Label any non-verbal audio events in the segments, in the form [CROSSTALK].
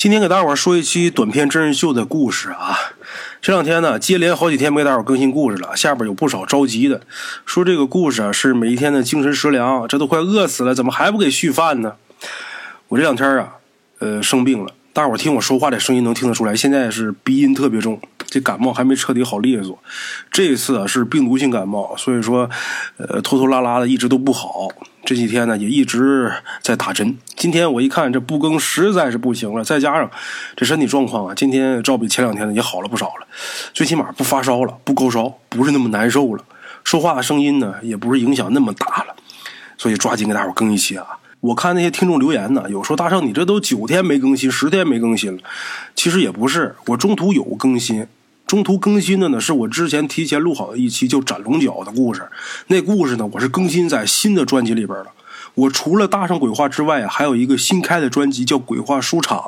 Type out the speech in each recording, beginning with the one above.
今天给大伙儿说一期短片真人秀的故事啊。这两天呢，接连好几天没给大伙儿更新故事了，下边有不少着急的，说这个故事啊是每一天的精神食粮，这都快饿死了，怎么还不给续饭呢？我这两天啊，呃，生病了，大伙儿听我说话的声音能听得出来，现在是鼻音特别重，这感冒还没彻底好利索。这次啊是病毒性感冒，所以说，呃，拖拖拉拉的一直都不好。这几天呢也一直在打针。今天我一看这不更实在是不行了，再加上这身体状况啊，今天照比前两天呢也好了不少了，最起码不发烧了，不高烧，不是那么难受了，说话的声音呢也不是影响那么大了，所以抓紧给大伙更一期啊！我看那些听众留言呢，有说大圣你这都九天没更新，十天没更新了，其实也不是，我中途有更新。中途更新的呢，是我之前提前录好的一期叫《斩龙角》的故事。那故事呢，我是更新在新的专辑里边了。我除了搭上鬼话之外，还有一个新开的专辑叫《鬼话书场》。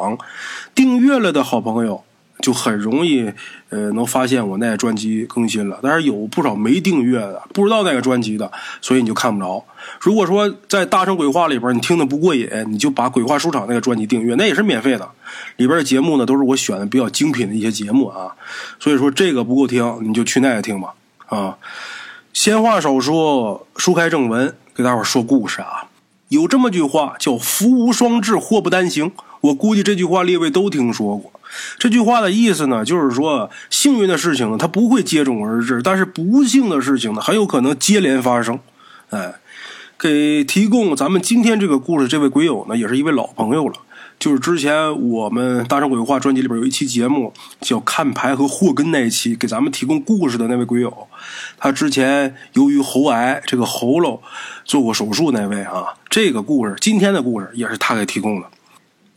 订阅了的好朋友。就很容易，呃，能发现我那个专辑更新了。但是有不少没订阅的，不知道那个专辑的，所以你就看不着。如果说在大圣鬼话里边你听的不过瘾，你就把鬼话书场那个专辑订阅，那也是免费的。里边的节目呢，都是我选的比较精品的一些节目啊。所以说这个不够听，你就去那个听吧。啊，闲话少说，书开正文，给大伙说故事啊。有这么句话叫“福无双至，祸不单行”。我估计这句话列位都听说过。这句话的意思呢，就是说幸运的事情呢，它不会接踵而至，但是不幸的事情呢，很有可能接连发生。哎，给提供咱们今天这个故事这位鬼友呢，也是一位老朋友了，就是之前我们大圣鬼话专辑里边有一期节目叫看牌和祸根那一期，给咱们提供故事的那位鬼友，他之前由于喉癌这个喉咙做过手术那位啊，这个故事今天的故事也是他给提供的。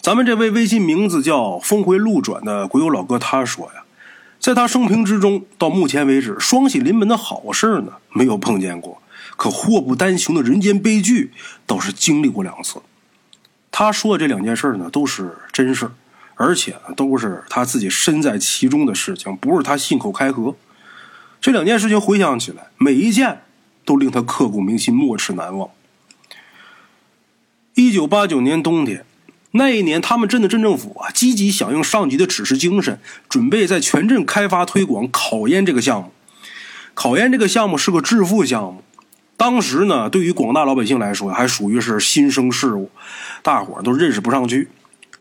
咱们这位微信名字叫峰回路转的鬼友老哥，他说呀，在他生平之中，到目前为止，双喜临门的好事呢没有碰见过，可祸不单行的人间悲剧倒是经历过两次。他说的这两件事呢都是真事而且都是他自己身在其中的事情，不是他信口开河。这两件事情回想起来，每一件都令他刻骨铭心、没齿难忘。一九八九年冬天。那一年，他们镇的镇政府啊，积极响应上级的指示精神，准备在全镇开发推广烤烟这个项目。烤烟这个项目是个致富项目，当时呢，对于广大老百姓来说，还属于是新生事物，大伙儿都认识不上去。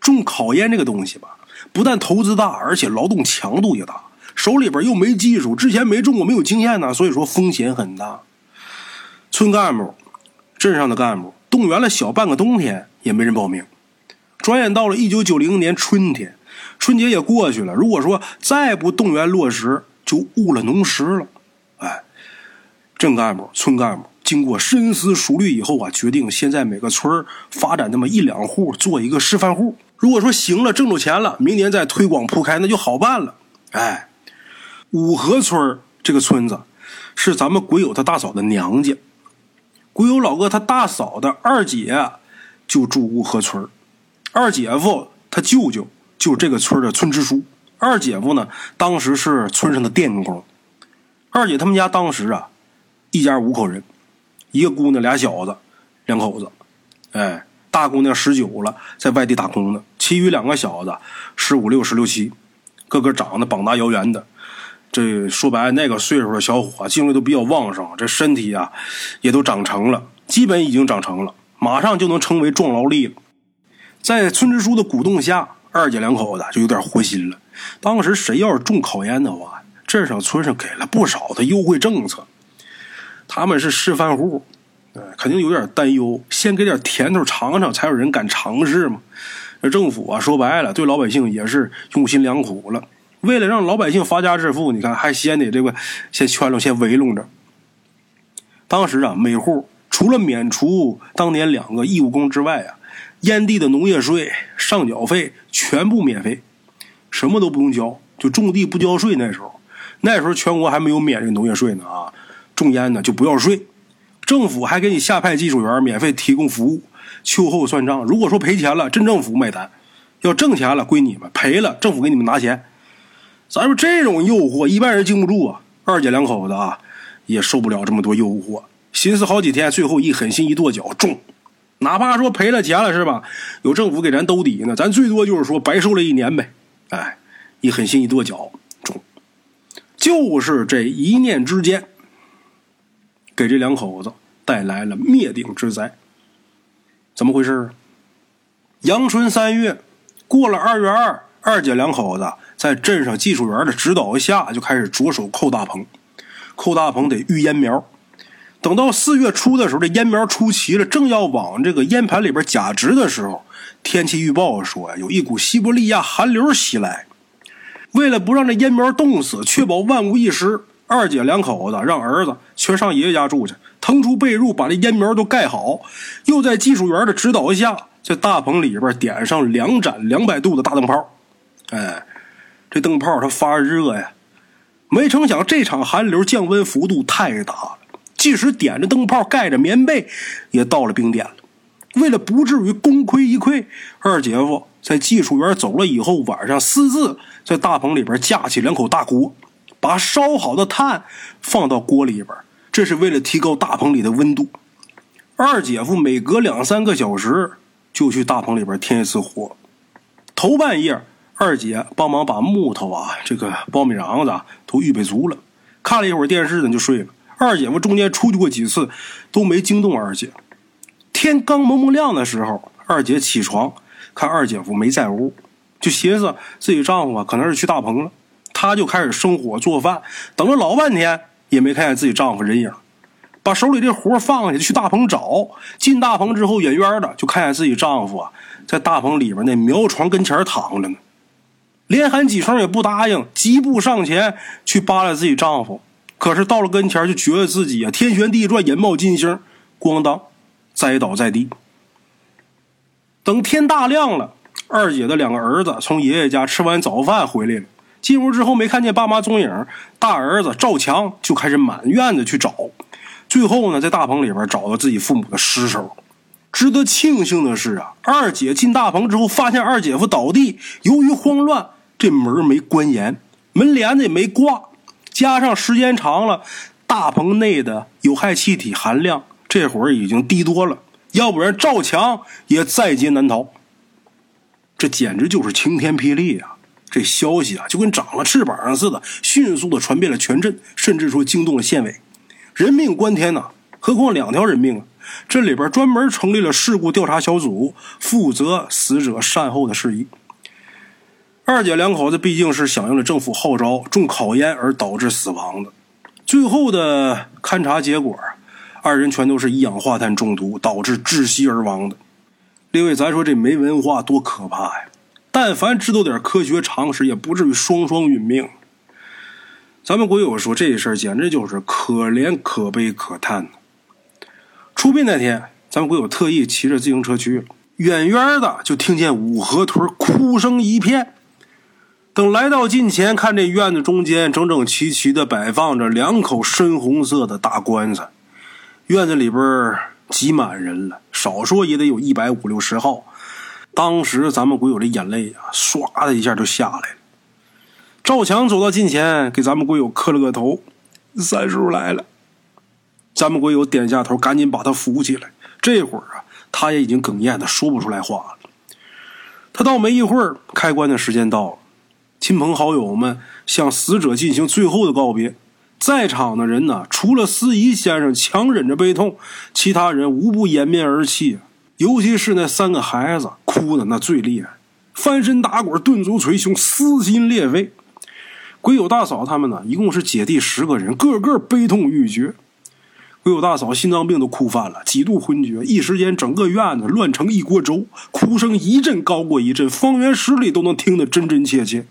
种烤烟这个东西吧，不但投资大，而且劳动强度也大，手里边又没技术，之前没种过，没有经验呢，所以说风险很大。村干部、镇上的干部动员了小半个冬天，也没人报名。转眼到了一九九零年春天，春节也过去了。如果说再不动员落实，就误了农时了。哎，镇干部、村干部经过深思熟虑以后啊，决定先在每个村发展那么一两户，做一个示范户。如果说行了，挣着钱了，明年再推广铺开，那就好办了。哎，五河村这个村子是咱们鬼友他大嫂的娘家，鬼友老哥他大嫂的二姐就住五河村二姐夫他舅舅就是这个村的村支书，二姐夫呢当时是村上的电工。二姐他们家当时啊，一家五口人，一个姑娘俩小子，两口子。哎，大姑娘十九了，在外地打工呢，其余两个小子十五六、十六七，个个长得膀大腰圆的。这说白了，那个岁数的小伙精力都比较旺盛，这身体啊也都长成了，基本已经长成了，马上就能成为壮劳力了。在村支书的鼓动下，二姐两口子就有点活心了。当时谁要是种烤烟的话，镇上村上给了不少的优惠政策。他们是示范户，肯定有点担忧，先给点甜头尝尝，才有人敢尝试嘛。这政府啊，说白了，对老百姓也是用心良苦了。为了让老百姓发家致富，你看还先得这个先圈拢，先围拢着。当时啊，每户除了免除当年两个义务工之外啊。烟地的农业税、上缴费全部免费，什么都不用交，就种地不交税。那时候，那时候全国还没有免这农业税呢啊！种烟呢就不要税，政府还给你下派技术员，免费提供服务，秋后算账。如果说赔钱了，镇政府买单；要挣钱了，归你们；赔了，政府给你们拿钱。咱说这种诱惑，一般人经不住啊。二姐两口子啊，也受不了这么多诱惑，寻思好几天，最后一狠心一跺脚，种。哪怕说赔了钱了是吧？有政府给咱兜底呢，咱最多就是说白受了一年呗。哎，一狠心一跺脚，中。就是这一念之间，给这两口子带来了灭顶之灾。怎么回事？阳春三月，过了二月二，二姐两口子在镇上技术员的指导下，就开始着手扣大棚。扣大棚得育烟苗。等到四月初的时候，这烟苗出齐了，正要往这个烟盘里边假植的时候，天气预报说呀，有一股西伯利亚寒流袭来。为了不让这烟苗冻死，确保万无一失，二姐两口子让儿子全上爷爷家住去，腾出被褥把这烟苗都盖好，又在技术员的指导下，在大棚里边点上两盏两百度的大灯泡。哎，这灯泡它发热呀，没成想这场寒流降温幅度太大了。即使点着灯泡盖着棉被，也到了冰点了。为了不至于功亏一篑，二姐夫在技术员走了以后，晚上私自在大棚里边架起两口大锅，把烧好的炭放到锅里边，这是为了提高大棚里的温度。二姐夫每隔两三个小时就去大棚里边添一次火。头半夜，二姐帮忙把木头啊、这个苞米瓤子都预备足了，看了一会儿电视呢，就睡了。二姐夫中间出去过几次，都没惊动二姐。天刚蒙蒙亮的时候，二姐起床，看二姐夫没在屋，就寻思自己丈夫啊可能是去大棚了。她就开始生火做饭，等了老半天也没看见自己丈夫人影，把手里这活放下，去大棚找。进大棚之后，远远的就看见自己丈夫啊在大棚里边那苗床跟前躺着呢，连喊几声也不答应，疾步上前去扒拉自己丈夫。可是到了跟前，就觉得自己啊天旋地转，眼冒金星，咣当，栽倒在地。等天大亮了，二姐的两个儿子从爷爷家吃完早饭回来了，进屋之后没看见爸妈踪影，大儿子赵强就开始满院子去找，最后呢，在大棚里边找到自己父母的尸首。值得庆幸的是啊，二姐进大棚之后发现二姐夫倒地，由于慌乱，这门没关严，门帘子也没挂。加上时间长了，大棚内的有害气体含量这会儿已经低多了，要不然赵强也在劫难逃。这简直就是晴天霹雳啊！这消息啊，就跟长了翅膀似的，迅速的传遍了全镇，甚至说惊动了县委。人命关天呐，何况两条人命啊！这里边专门成立了事故调查小组，负责死者善后的事宜。二姐两口子毕竟是响应了政府号召，中烤烟而导致死亡的。最后的勘查结果，二人全都是一氧化碳中毒导致窒息而亡的。另外，咱说这没文化多可怕呀！但凡知道点科学常识，也不至于双双殒命。咱们鬼友说这事儿简直就是可怜、可悲、可叹出殡那天，咱们鬼友特意骑着自行车去了，远远的就听见五河屯哭声一片。等来到近前，看这院子中间整整齐齐的摆放着两口深红色的大棺材，院子里边挤满人了，少说也得有一百五六十号。当时咱们鬼友这眼泪啊，唰的一下就下来了。赵强走到近前，给咱们鬼友磕了个头：“三叔来了。”咱们鬼友点下头，赶紧把他扶起来。这会儿啊，他也已经哽咽的说不出来话了。他倒没一会儿，开棺的时间到了。亲朋好友们向死者进行最后的告别，在场的人呢，除了司仪先生强忍着悲痛，其他人无不掩面而泣。尤其是那三个孩子，哭的那最厉害，翻身打滚，顿足捶胸，撕心裂肺。鬼友大嫂他们呢，一共是姐弟十个人，个个悲痛欲绝。鬼友大嫂心脏病都哭犯了，几度昏厥，一时间整个院子乱成一锅粥，哭声一阵高过一阵，方圆十里都能听得真真切切。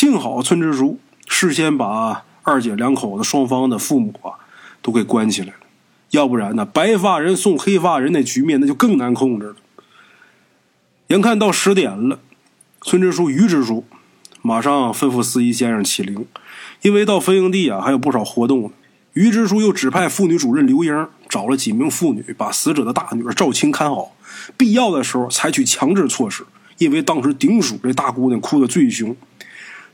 幸好村支书事先把二姐两口子双方的父母啊都给关起来了，要不然呢，白发人送黑发人那局面那就更难控制了。眼看到十点了，村支书于支书马上吩咐司仪先生起灵，因为到坟营地啊还有不少活动呢。于支书又指派妇女主任刘英找了几名妇女，把死者的大女儿赵青看好，必要的时候采取强制措施。因为当时丁叔这大姑娘哭得最凶。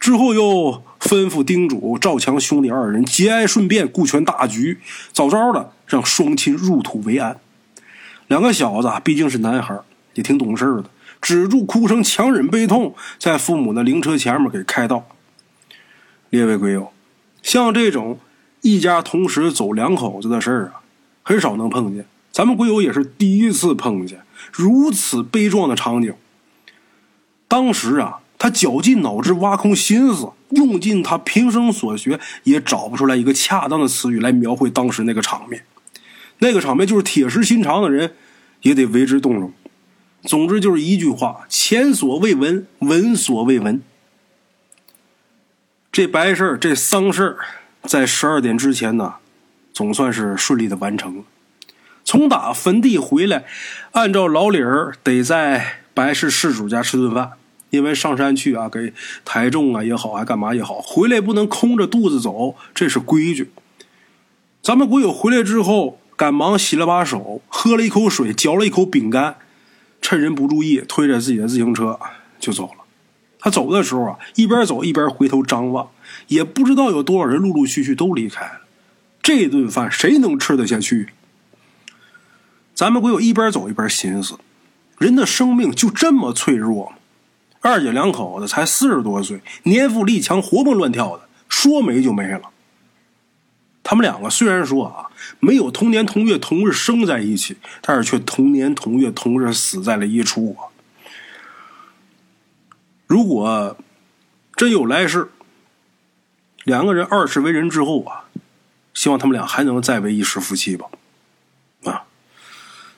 之后又吩咐叮嘱赵强兄弟二人节哀顺变，顾全大局，早早的让双亲入土为安。两个小子毕竟是男孩，也挺懂事的，止住哭声，强忍悲痛，在父母的灵车前面给开道。列位鬼友，像这种一家同时走两口子的事儿啊，很少能碰见。咱们鬼友也是第一次碰见如此悲壮的场景。当时啊，他绞尽脑汁，挖空心思，用尽他平生所学，也找不出来一个恰当的词语来描绘当时那个场面。那个场面就是铁石心肠的人也得为之动容。总之就是一句话：前所未闻，闻所未闻。这白事这丧事在十二点之前呢，总算是顺利的完成了。从打坟地回来，按照老理儿得在白氏事主家吃顿饭，因为上山去啊，给抬重啊也好，还干嘛也好，回来不能空着肚子走，这是规矩。咱们国友回来之后，赶忙洗了把手，喝了一口水，嚼了一口饼干，趁人不注意，推着自己的自行车就走了。他走的时候啊，一边走一边回头张望，也不知道有多少人陆陆续续都离开了。这顿饭谁能吃得下去？咱们国友一边走一边寻思：人的生命就这么脆弱吗？二姐两口子才四十多岁，年富力强，活蹦乱跳的，说没就没了。他们两个虽然说啊没有同年同月同日生在一起，但是却同年同月同日死在了一处啊。如果真有来世，两个人二世为人之后啊，希望他们俩还能再为一世夫妻吧。啊，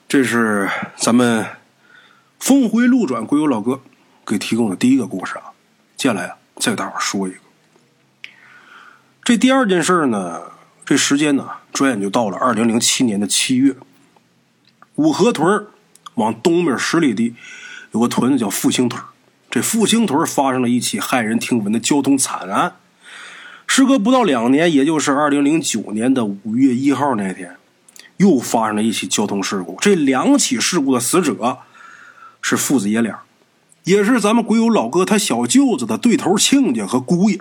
这是咱们峰回路转归有老哥给提供的第一个故事啊。接下来啊，再给大伙说一个。这第二件事呢，这时间呢，转眼就到了二零零七年的七月。五河屯往东面十里地有个屯子叫复兴屯这复兴屯发生了一起骇人听闻的交通惨案。时隔不到两年，也就是二零零九年的五月一号那天，又发生了一起交通事故。这两起事故的死者是父子爷俩，也是咱们鬼友老哥他小舅子的对头亲家和姑爷。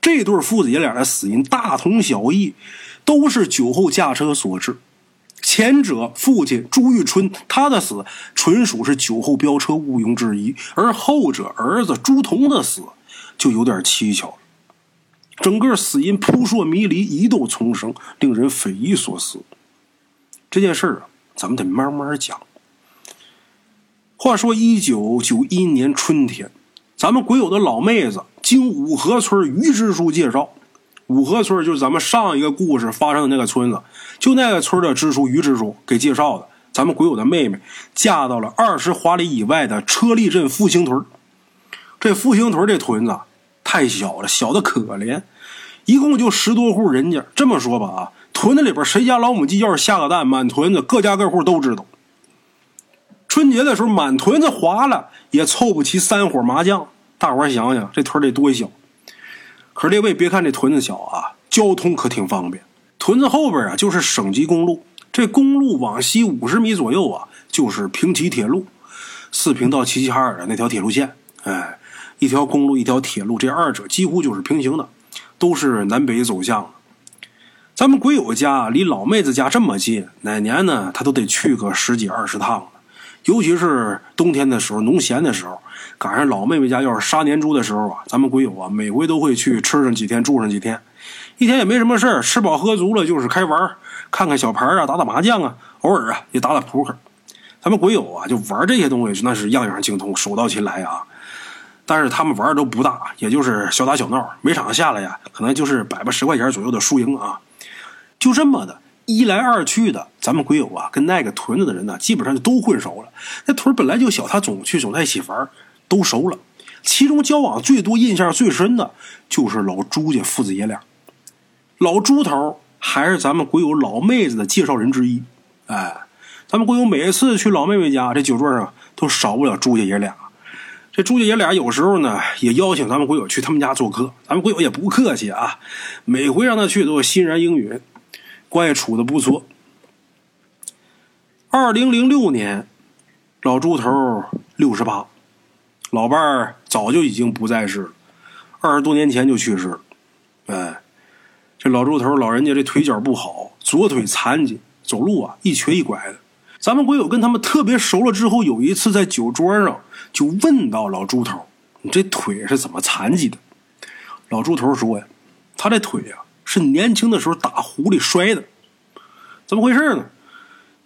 这对父子爷俩的死因大同小异，都是酒后驾车所致。前者父亲朱玉春，他的死纯属是酒后飙车，毋庸置疑；而后者儿子朱彤的死就有点蹊跷了。整个死因扑朔迷离，疑窦丛生，令人匪夷所思。这件事啊，咱们得慢慢讲。话说，一九九一年春天，咱们鬼友的老妹子经五河村于支书介绍。五河村就是咱们上一个故事发生的那个村子，就那个村的支书于支书给介绍的。咱们鬼友的妹妹嫁到了二十华里以外的车立镇复兴屯。这复兴屯这屯子太小了，小的可怜，一共就十多户人家。这么说吧啊，屯子里边谁家老母鸡要是下个蛋，满屯子各家各户都知道。春节的时候，满屯子划了也凑不齐三伙麻将。大伙想想，这屯得多小。可是这位别看这屯子小啊，交通可挺方便。屯子后边啊就是省级公路，这公路往西五十米左右啊就是平齐铁路，四平到齐齐哈尔的那条铁路线。哎，一条公路一条铁路，这二者几乎就是平行的，都是南北走向。咱们鬼友家离老妹子家这么近，哪年呢他都得去个十几二十趟。尤其是冬天的时候，农闲的时候，赶上老妹妹家要是杀年猪的时候啊，咱们鬼友啊，每回都会去吃上几天，住上几天，一天也没什么事儿，吃饱喝足了就是开玩儿看看小牌啊，打打麻将啊，偶尔啊也打打扑克。咱们鬼友啊，就玩这些东西，那是样样精通，手到擒来啊。但是他们玩的都不大，也就是小打小闹，每场下来呀，可能就是百八十块钱左右的输赢啊，就这么的。一来二去的，咱们鬼友啊，跟那个屯子的人呢，基本上就都混熟了。那屯本来就小，他总去，总在一起玩，都熟了。其中交往最多、印象最深的，就是老朱家父子爷俩。老朱头还是咱们鬼友老妹子的介绍人之一。哎，咱们鬼友每次去老妹妹家，这酒桌上都少不了朱家爷俩。这朱家爷俩有时候呢，也邀请咱们鬼友去他们家做客。咱们鬼友也不客气啊，每回让他去都欣然应允。关系处的不错。二零零六年，老朱头六十八，老伴儿早就已经不在世了，二十多年前就去世了。哎，这老朱头老人家这腿脚不好，左腿残疾，走路啊一瘸一拐的。咱们鬼友跟他们特别熟了之后，有一次在酒桌上就问到老猪头：“你这腿是怎么残疾的？”老猪头说呀：“他这腿呀是年轻的时候打狐狸摔的。怎么回事呢？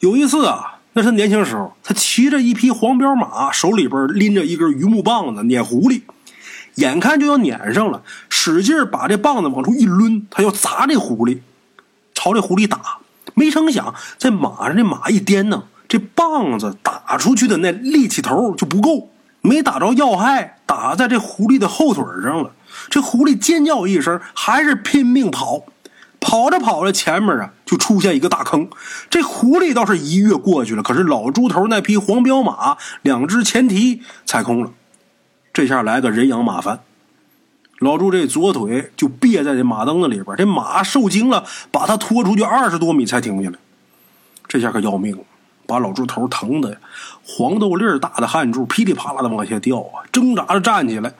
有一次啊，那是年轻时候，他骑着一匹黄骠马，手里边拎着一根榆木棒子撵狐狸，眼看就要撵上了，使劲把这棒子往出一抡，他要砸这狐狸，朝这狐狸打。”没成想，在马上这马一颠呢，这棒子打出去的那力气头就不够，没打着要害，打在这狐狸的后腿上了。这狐狸尖叫一声，还是拼命跑，跑着跑着，前面啊就出现一个大坑。这狐狸倒是一跃过去了，可是老猪头那匹黄骠马两只前蹄踩空了，这下来个人仰马翻。老朱这左腿就别在这马蹬子里边，这马受惊了，把他拖出去二十多米才停下来。这下可要命了，把老猪头疼的黄豆粒大的汗珠噼里啪啦的往下掉啊！挣扎着站起来，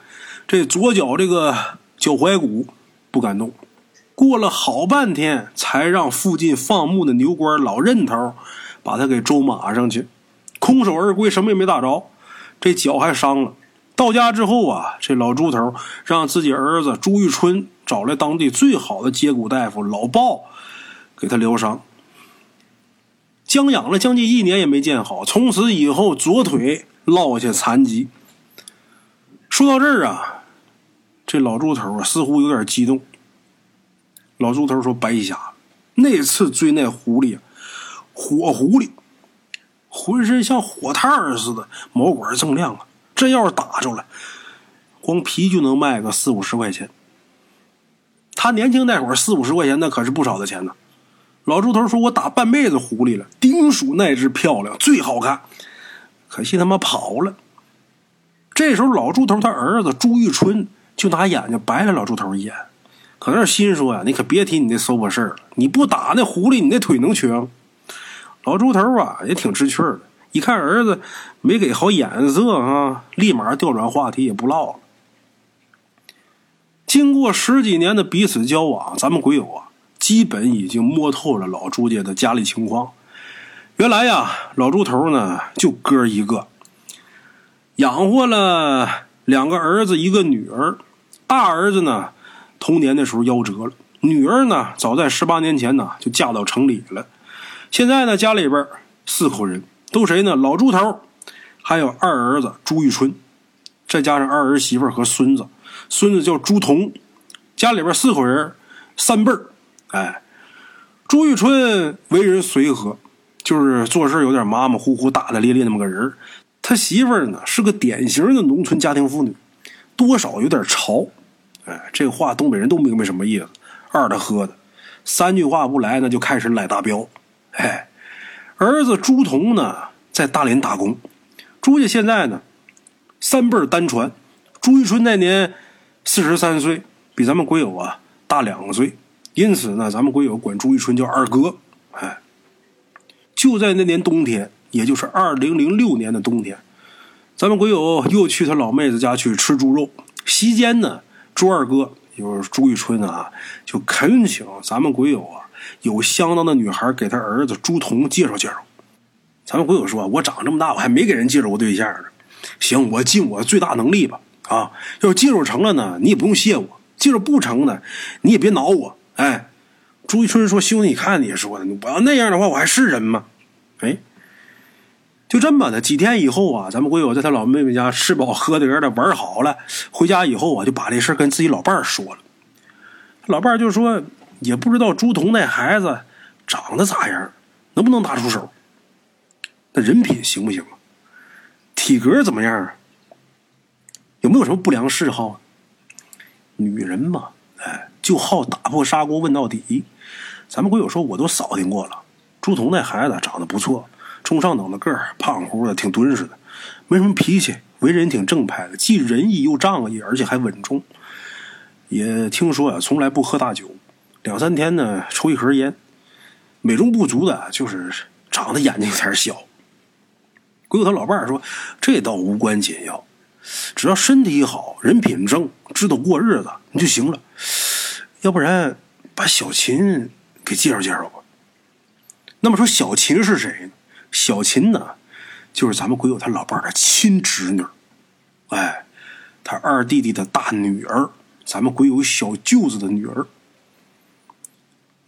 这左脚这个脚踝骨不敢动。过了好半天，才让附近放牧的牛倌老任头把他给周马上去，空手而归，什么也没打着，这脚还伤了。到家之后啊，这老猪头让自己儿子朱玉春找来当地最好的接骨大夫老鲍，给他疗伤。将养了将近一年也没见好，从此以后左腿落下残疾。说到这儿啊，这老猪头啊似乎有点激动。老猪头说：“白瞎了，那次追那狐狸，火狐狸，浑身像火炭似的，毛管锃亮啊。”这要是打着了，光皮就能卖个四五十块钱。他年轻那会儿四五十块钱那可是不少的钱呢。老猪头说：“我打半辈子狐狸了，丁属那只漂亮，最好看，可惜他妈跑了。”这时候老猪头他儿子朱玉春就拿眼睛白了老猪头一眼，可那心说呀：“你可别提你那馊把事儿了，你不打那狐狸，你那腿能瘸吗？”老猪头啊也挺知趣的。一看儿子没给好眼色啊，立马调转话题也不唠了。经过十几年的彼此交往，咱们鬼友啊，基本已经摸透了老朱家的家里情况。原来呀，老朱头呢就哥一个，养活了两个儿子一个女儿。大儿子呢童年的时候夭折了，女儿呢早在十八年前呢就嫁到城里了。现在呢家里边四口人。都谁呢？老朱头，还有二儿子朱玉春，再加上二儿媳妇和孙子，孙子叫朱彤，家里边四口人，三辈儿。哎，朱玉春为人随和，就是做事有点马马虎虎、大大咧咧那么个人他媳妇儿呢是个典型的农村家庭妇女，多少有点潮。哎，这话东北人都明白什么意思，二的喝的，三句话不来，那就开始赖大彪。哎。儿子朱彤呢，在大连打工。朱家现在呢，三辈单传。朱玉春那年四十三岁，比咱们鬼友啊大两岁，因此呢，咱们鬼友管朱玉春叫二哥。哎，就在那年冬天，也就是二零零六年的冬天，咱们鬼友又去他老妹子家去吃猪肉。席间呢，朱二哥就是朱玉春啊，就恳请咱们鬼友啊。有相当的女孩给他儿子朱彤介绍介绍。咱们鬼友说：“我长这么大，我还没给人介绍过对象呢。行，我尽我最大能力吧。啊，要介绍成了呢，你也不用谢我；介绍不成呢，你也别恼我。哎，朱一春说：兄弟，你看你说的，我要那样的话，我还是人吗？哎，就这么的。几天以后啊，咱们鬼友在他老妹妹家吃饱喝得的玩好了，回家以后啊，就把这事跟自己老伴儿说了。老伴儿就说。也不知道朱彤那孩子长得咋样，能不能拿出手？那人品行不行啊？体格怎么样啊？有没有什么不良嗜好？女人嘛，哎，就好打破砂锅问到底。咱们鬼友说，我都扫听过了。朱彤那孩子长得不错，中上等的个儿，胖乎的，挺敦实的，没什么脾气，为人挺正派的，既仁义又仗义，而且还稳重。也听说啊，从来不喝大酒。两三天呢，抽一盒烟。美中不足的就是长得眼睛有点小。鬼友他老伴儿说：“这倒无关紧要，只要身体好，人品正，知道过日子，你就行了。要不然把小秦给介绍介绍吧。”那么说，小秦是谁？小琴呢，就是咱们鬼友他老伴的亲侄女，哎，他二弟弟的大女儿，咱们鬼友小舅子的女儿。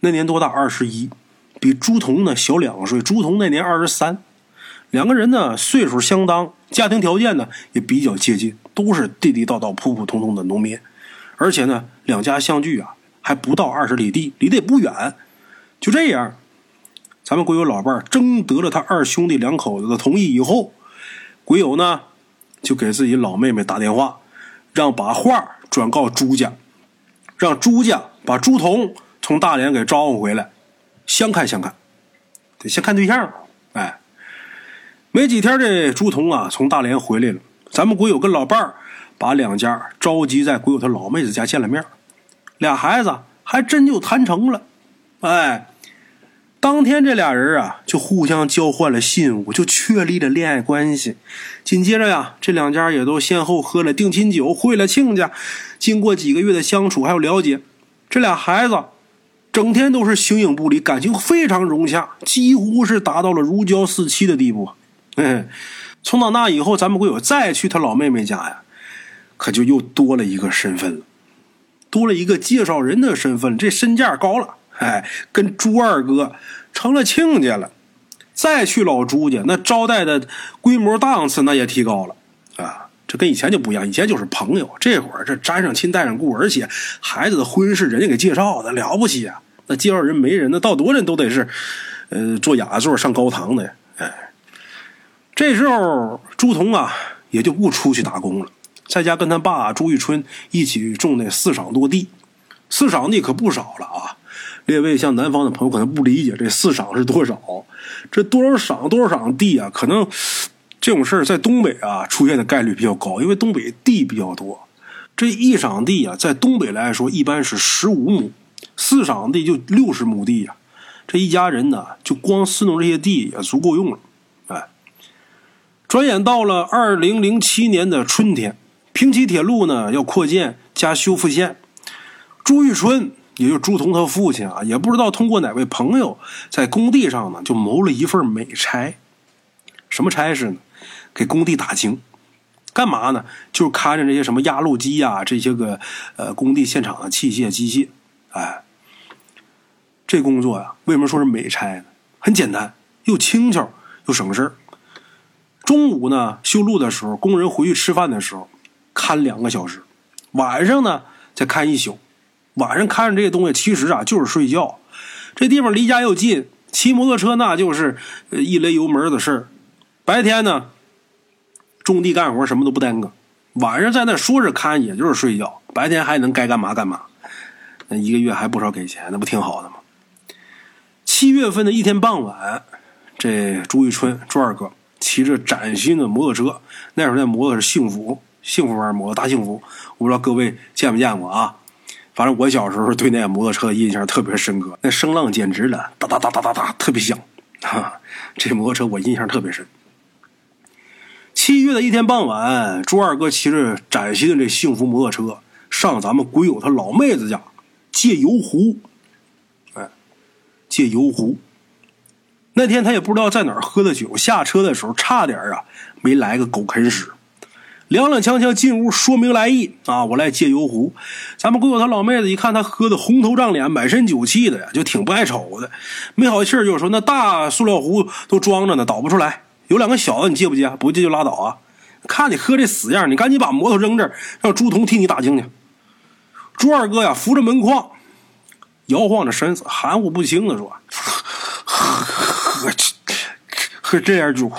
那年多大？二十一，比朱彤呢小两岁。朱彤那年二十三，两个人呢岁数相当，家庭条件呢也比较接近，都是地地道道、普普通通的农民。而且呢，两家相距啊还不到二十里地，离得也不远。就这样，咱们鬼友老伴儿征得了他二兄弟两口子的同意以后，鬼友呢就给自己老妹妹打电话，让把话转告朱家，让朱家把朱彤从大连给招呼回来，相看相看，得先看对象。哎，没几天，这朱彤啊从大连回来了，咱们鬼友跟老伴儿把两家召集在鬼友他老妹子家见了面，俩孩子还真就谈成了。哎，当天这俩人啊就互相交换了信物，就确立了恋爱关系。紧接着呀，这两家也都先后喝了定亲酒，会了亲家。经过几个月的相处还有了解，这俩孩子整天都是形影不离，感情非常融洽，几乎是达到了如胶似漆的地步。嗯，从到那以后，咱们鬼友再去他老妹妹家呀，可就又多了一个身份了，多了一个介绍人的身份，这身价高了。哎，跟朱二哥成了亲家了，再去老朱家，那招待的规模档次那也提高了啊！这跟以前就不一样，以前就是朋友，这会儿这沾上亲带上故，而且孩子的婚事人家给介绍的了不起啊！那介绍人没人，那到多人都得是，呃，坐雅座上高堂的呀。哎，这时候朱彤啊也就不出去打工了，在家跟他爸朱玉春一起种那四晌多地，四晌地可不少了啊！列位像南方的朋友可能不理解这四晌是多少，这多少晌多少晌地啊？可能这种事儿在东北啊出现的概率比较高，因为东北地比较多。这一晌地啊，在东北来说一般是十五亩，四晌地就六十亩地呀。这一家人呢，就光伺弄这些地也足够用了。哎，转眼到了二零零七年的春天，平齐铁路呢要扩建加修复线，朱玉春。也就朱同他父亲啊，也不知道通过哪位朋友，在工地上呢就谋了一份美差。什么差事呢？给工地打井，干嘛呢？就是看着这些什么压路机呀，这些个呃工地现场的器械机械。哎，这工作呀，为什么说是美差呢？很简单，又轻巧又省事中午呢修路的时候，工人回去吃饭的时候看两个小时，晚上呢再看一宿。晚上看着这些东西，其实啊就是睡觉。这地方离家又近，骑摩托车那就是一勒油门的事儿。白天呢，种地干活什么都不耽搁。晚上在那说是看，也就是睡觉。白天还能该干嘛干嘛。那一个月还不少给钱，那不挺好的吗？七月份的一天傍晚，这朱玉春朱二哥骑着崭新的摩托车，那时候那摩托是幸福幸福牌摩托大幸福，我不知道各位见没见过啊？反正我小时候对那摩托车印象特别深刻，那声浪简直了，哒哒哒哒哒哒，特别响。哈，这摩托车我印象特别深。七月的一天傍晚，朱二哥骑着崭新的这幸福摩托车上咱们鬼友他老妹子家借油壶。哎，借油壶。那天他也不知道在哪儿喝的酒，下车的时候差点啊没来个狗啃屎。踉踉跄跄进屋，说明来意啊！我来借油壶。咱们鬼友他老妹子一看他喝的红头胀脸，满身酒气的呀，就挺不爱瞅的，没好气儿就说：“那大塑料壶都装着呢，倒不出来。有两个小的，你借不借？不借就拉倒啊！看你喝这死样，你赶紧把摩托扔这儿，让朱彤替你打听去。”朱二哥呀，扶着门框，摇晃着身子，含糊不清的说：“ [LAUGHS] 喝喝喝这样酒，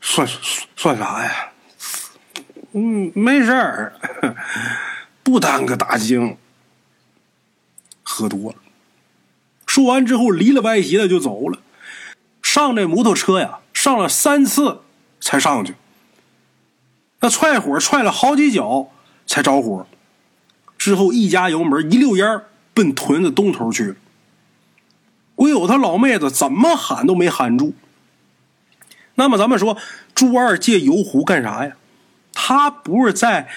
算算啥呀？”嗯，没事儿，不耽搁打精。喝多了，说完之后离了歪斜的就走了。上这摩托车呀，上了三次才上去。那踹火踹了好几脚才着火。之后一加油门，一溜烟奔屯子东头去了。鬼友他老妹子怎么喊都没喊住。那么咱们说，朱二借油壶干啥呀？他不是在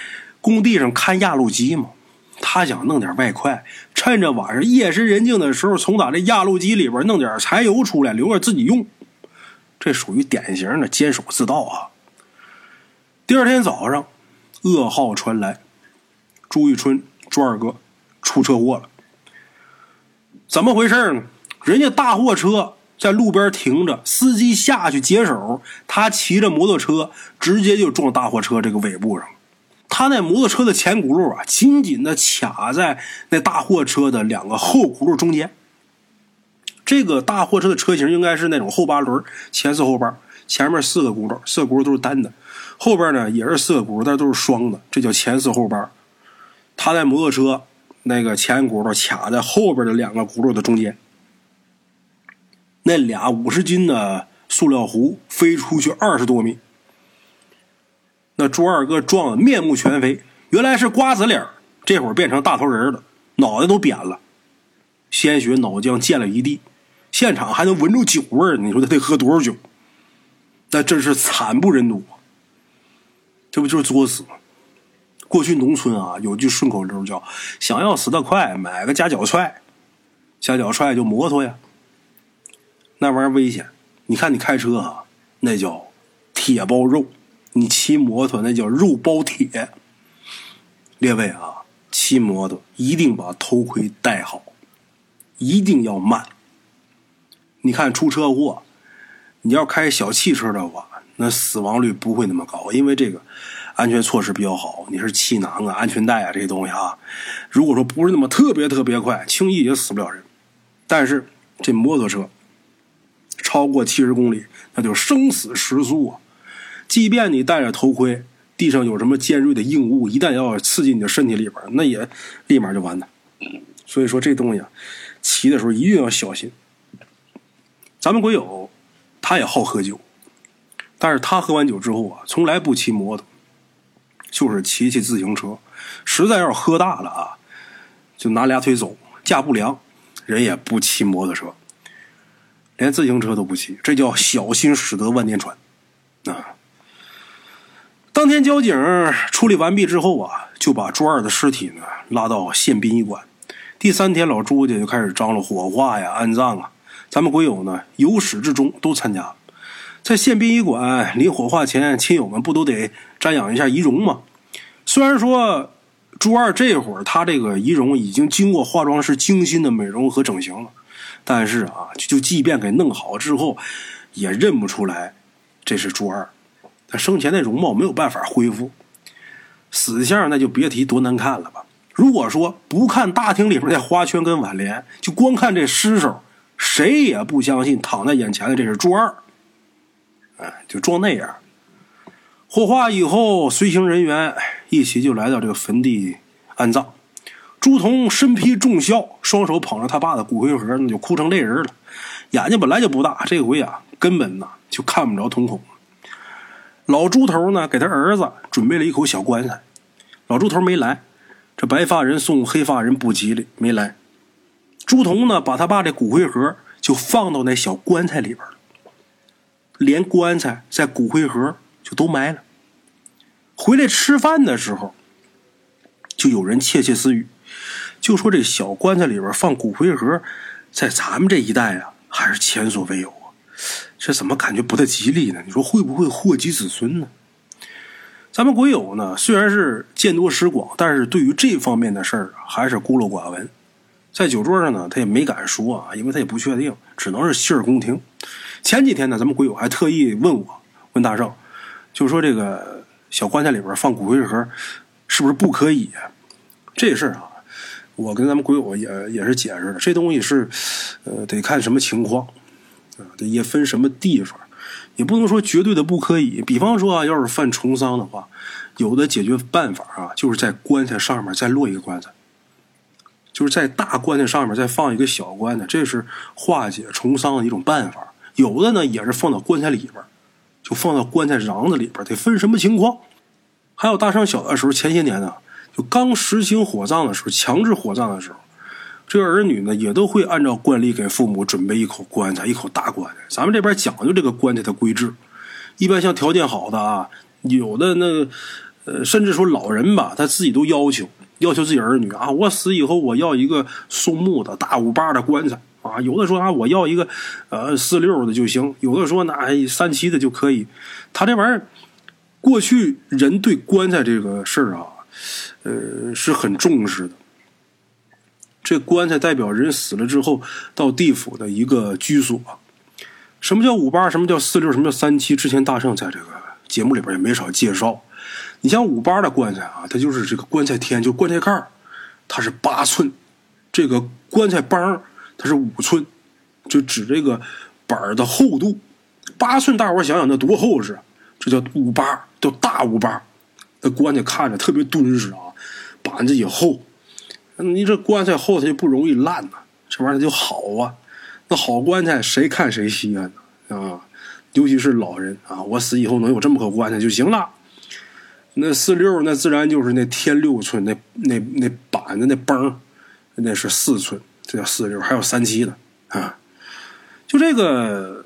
工地上看压路机吗？他想弄点外快，趁着晚上夜深人静的时候，从咱这压路机里边弄点柴油出来，留着自己用。这属于典型的监守自盗啊。第二天早上，噩耗传来，朱玉春朱二哥出车祸了。怎么回事呢？人家大货车在路边停着，司机下去解手，他骑着摩托车直接就撞大货车这个尾部上。他那摩托车的前轱辘啊，紧紧的卡在那大货车的两个后轱辘中间。这个大货车的车型应该是那种后八轮，前四后八，前面四个轱辘，四个轱辘都是单的，后边呢也是四个轱辘，但都是双的，这叫前四后八。他在摩托车。那个前轱辘卡在后边的两个轱辘的中间，那俩五十斤的塑料壶飞出去二十多米。那朱二哥撞得面目全非，原来是瓜子脸这会儿变成大头人了，脑袋都扁了，鲜血脑浆溅了一地，现场还能闻着酒味儿，你说他得喝多少酒？那真是惨不忍睹，这不就是作死吗？过去农村啊，有句顺口溜叫“想要死得快，买个夹脚踹”，夹脚踹就摩托呀。那玩意儿危险，你看你开车啊，那叫铁包肉；你骑摩托那叫肉包铁。列位啊，骑摩托一定把头盔戴好，一定要慢。你看出车祸，你要开小汽车的话，那死亡率不会那么高，因为这个。安全措施比较好，你是气囊啊、安全带啊这些东西啊。如果说不是那么特别特别快，轻易也死不了人。但是这摩托车超过七十公里，那就生死时速啊！即便你戴着头盔，地上有什么尖锐的硬物，一旦要刺进你的身体里边，那也立马就完了。所以说这东西啊，骑的时候一定要小心。咱们鬼友他也好喝酒，但是他喝完酒之后啊，从来不骑摩托。就是骑骑自行车，实在要是喝大了啊，就拿俩腿走，架不良，人也不骑摩托车，连自行车都不骑，这叫小心驶得万年船啊！当天交警处理完毕之后啊，就把朱二的尸体呢拉到县殡仪馆。第三天，老朱家就开始张罗火化呀、安葬啊。咱们鬼友呢由始至终都参加。在县殡仪馆临火化前，亲友们不都得瞻仰一下遗容吗？虽然说朱二这会儿他这个遗容已经经过化妆师精心的美容和整形了，但是啊，就即便给弄好之后，也认不出来这是朱二。他生前的容貌没有办法恢复，死相那就别提多难看了吧。如果说不看大厅里面的花圈跟挽联，就光看这尸首，谁也不相信躺在眼前的这是朱二。哎，就装那样。火化以后，随行人员一起就来到这个坟地安葬。朱彤身披重孝，双手捧着他爸的骨灰盒，那就哭成泪人了。眼睛本来就不大，这回啊，根本呐就看不着瞳孔。老朱头呢，给他儿子准备了一口小棺材。老朱头没来，这白发人送黑发人不吉利，没来。朱彤呢，把他爸这骨灰盒就放到那小棺材里边。连棺材在骨灰盒就都埋了。回来吃饭的时候，就有人窃窃私语，就说这小棺材里边放骨灰盒，在咱们这一代啊，还是前所未有啊。这怎么感觉不太吉利呢？你说会不会祸及子孙呢？咱们鬼友呢，虽然是见多识广，但是对于这方面的事儿还是孤陋寡闻。在酒桌上呢，他也没敢说啊，因为他也不确定，只能是洗耳恭听。前几天呢，咱们鬼友还特意问我，问大圣，就说这个小棺材里边放骨灰盒，是不是不可以？这事儿啊，我跟咱们鬼友也也是解释了，这东西是，呃，得看什么情况，啊，也分什么地方，也不能说绝对的不可以。比方说啊，要是犯重丧的话，有的解决办法啊，就是在棺材上面再落一个棺材，就是在大棺材上面再放一个小棺材，这是化解重丧的一种办法。有的呢也是放到棺材里边，就放到棺材瓤子里边，得分什么情况。还有大上小的时候，前些年呢，就刚实行火葬的时候，强制火葬的时候，这个儿女呢也都会按照惯例给父母准备一口棺材，一口大棺材。咱们这边讲究这个棺材的规制，一般像条件好的啊，有的那呃，甚至说老人吧，他自己都要求要求自己儿女啊，我死以后我要一个松木的大五八的棺材啊。有的说啊，我要一个呃四六的就行；有的说那三七的就可以。他这玩意儿，过去人对棺材这个事儿啊，呃是很重视的。这棺材代表人死了之后到地府的一个居所。什么叫五八？什么叫四六？什么叫三七？之前大圣在这个节目里边也没少介绍。你像五八的棺材啊，它就是这个棺材天，就棺材盖它是八寸；这个棺材帮它是五寸，就指这个板的厚度。八寸，大伙想想那多厚实，这叫五八，叫大五八。那棺材看着特别敦实啊，板子也厚。你这棺材厚，它就不容易烂呐，这玩意儿就好啊。那好棺材谁看谁稀罕呢啊？尤其是老人啊，我死以后能有这么个棺材就行了。那四六那自然就是那天六寸，那那那板子那崩那是四寸，这叫四六。还有三七的啊，就这个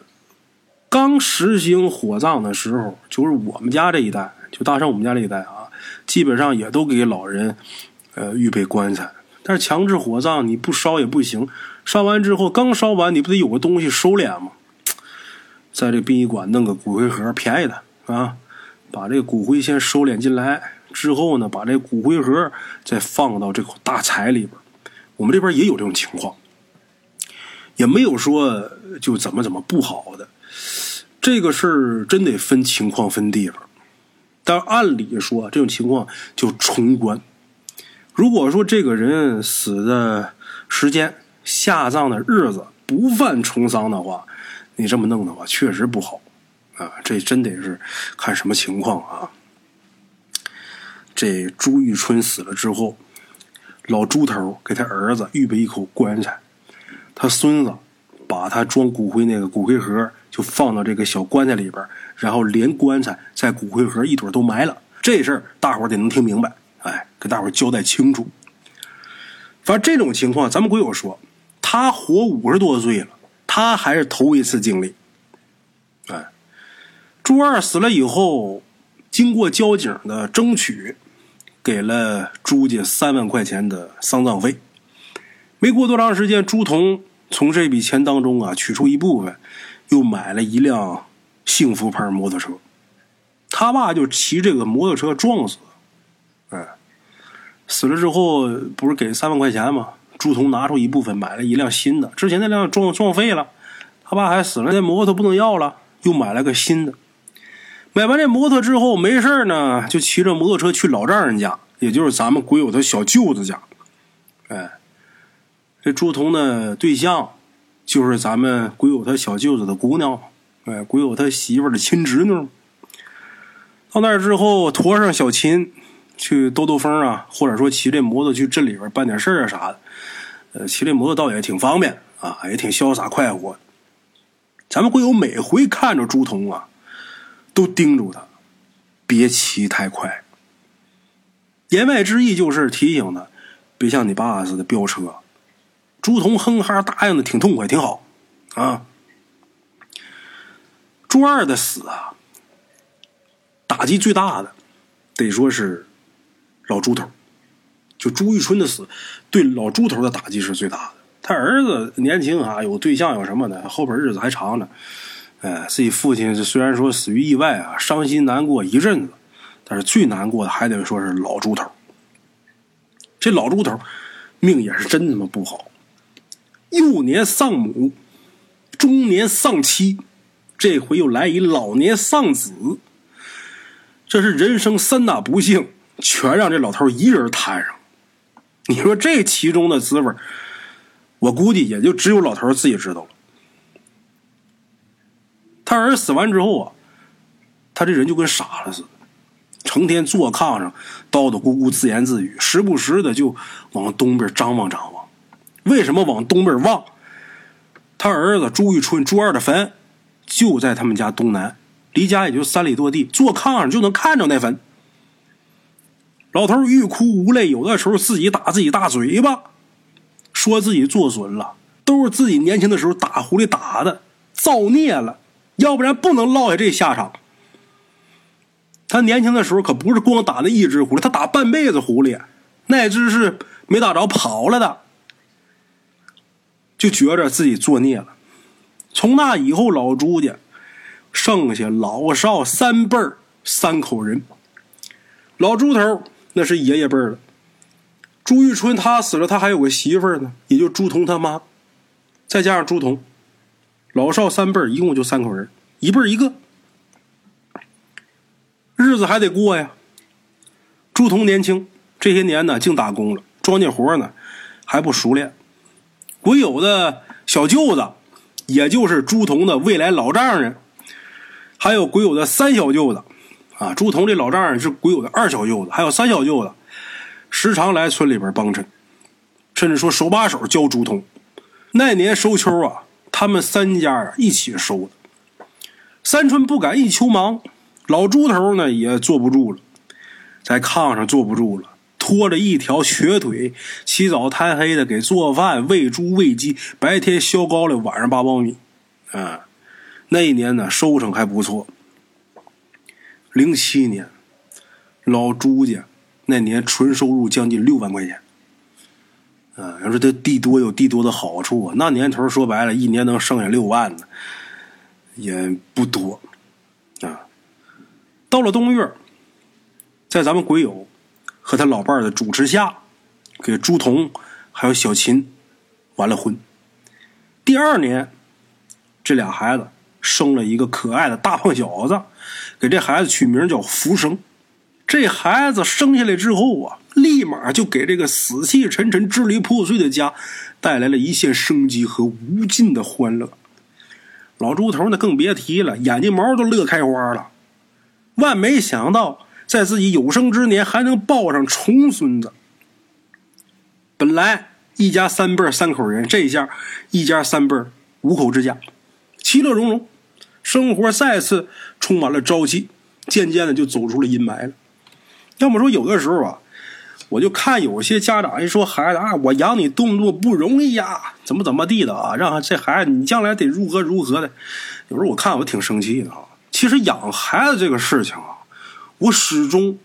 刚实行火葬的时候，就是我们家这一代，就大上我们家这一代啊，基本上也都给老人呃预备棺材。但是强制火葬你不烧也不行，烧完之后刚烧完你不得有个东西收敛吗？在这殡仪馆弄个骨灰盒，便宜的啊。把这骨灰先收敛进来，之后呢，把这骨灰盒再放到这口大柴里边。我们这边也有这种情况，也没有说就怎么怎么不好的。这个事儿真得分情况分地方。但按理说，这种情况就重棺。如果说这个人死的时间、下葬的日子不犯重丧的话，你这么弄的话，确实不好。啊，这真得是看什么情况啊！这朱玉春死了之后，老朱头给他儿子预备一口棺材，他孙子把他装骨灰那个骨灰盒就放到这个小棺材里边，然后连棺材在骨灰盒一腿都埋了。这事儿大伙得能听明白，哎，给大伙交代清楚。反正这种情况，咱们鬼友说，他活五十多岁了，他还是头一次经历。朱二死了以后，经过交警的争取，给了朱家三万块钱的丧葬费。没过多长时间，朱彤从这笔钱当中啊取出一部分，又买了一辆幸福牌摩托车。他爸就骑这个摩托车撞死的。哎，死了之后不是给三万块钱吗？朱彤拿出一部分买了一辆新的，之前那辆撞撞废了，他爸还死了，那摩托不能要了，又买了个新的。买完这摩托之后，没事呢，就骑着摩托车去老丈人家，也就是咱们鬼友他小舅子家。哎，这朱彤的对象就是咱们鬼友他小舅子的姑娘，哎，鬼友他媳妇的亲侄女。到那儿之后，驮上小琴去兜兜风啊，或者说骑这摩托去镇里边办点事儿啊啥的。呃，骑这摩托倒也挺方便啊，也挺潇洒快活。咱们鬼友每回看着朱彤啊。都盯住他，别骑太快。言外之意就是提醒他，别像你爸似的飙车。朱彤哼哈答应的挺痛快，挺好啊。朱二的死啊，打击最大的得说是老朱头，就朱玉春的死，对老朱头的打击是最大的。他儿子年轻啊，有对象有什么的，后边日子还长呢。哎，自己父亲虽然说死于意外啊，伤心难过一阵子，但是最难过的还得说是老猪头。这老猪头命也是真他妈不好，幼年丧母，中年丧妻，这回又来一老年丧子，这是人生三大不幸，全让这老头一人摊上。你说这其中的滋味，我估计也就只有老头自己知道了。他儿子死完之后啊，他这人就跟傻了似的，成天坐炕上叨叨咕咕自言自语，时不时的就往东边张望张望。为什么往东边望？他儿子朱玉春朱二的坟就在他们家东南，离家也就三里多地，坐炕上就能看着那坟。老头欲哭无泪，有的时候自己打自己大嘴巴，说自己做损了，都是自己年轻的时候打狐狸打的，造孽了。要不然不能落下这下场。他年轻的时候可不是光打那一只狐狸，他打半辈子狐狸，那只是没打着跑了的。就觉着自己作孽了。从那以后，老朱家剩下老少三辈儿三口人。老朱头那是爷爷辈儿的，朱玉春他死了，他还有个媳妇儿呢，也就朱彤他妈，再加上朱彤，老少三辈儿一共就三口人，一辈儿一个，日子还得过呀。朱彤年轻，这些年呢净打工了，庄稼活呢还不熟练。鬼友的小舅子，也就是朱仝的未来老丈人，还有鬼友的三小舅子，啊，朱仝这老丈人是鬼友的二小舅子，还有三小舅子，时常来村里边帮衬，甚至说手把手教朱仝。那年收秋啊，他们三家一起收的。三春不敢一秋忙，老朱头呢也坐不住了。在炕上坐不住了，拖着一条瘸腿，起早贪黑的给做饭、喂猪、喂鸡，白天削高粱，晚上扒苞米。啊，那一年呢，收成还不错。零七年，老朱家那年纯收入将近六万块钱。啊，要说这地多有地多的好处啊，那年头说白了，一年能剩下六万呢，也不多。啊，到了冬月。在咱们鬼友和他老伴儿的主持下，给朱彤还有小琴完了婚。第二年，这俩孩子生了一个可爱的大胖小子，给这孩子取名叫福生。这孩子生下来之后啊，立马就给这个死气沉沉、支离破碎的家带来了一线生机和无尽的欢乐。老朱头那更别提了，眼睛毛都乐开花了。万没想到。在自己有生之年还能抱上重孙子。本来一家三辈三口人，这下一家三辈五口之家，其乐融融，生活再次充满了朝气。渐渐的就走出了阴霾了。要么说有的时候啊，我就看有些家长一说孩子啊，我养你多么多么不容易呀，怎么怎么地的啊，让这孩子你将来得如何如何的。有时候我看我挺生气的啊。其实养孩子这个事情啊。我始终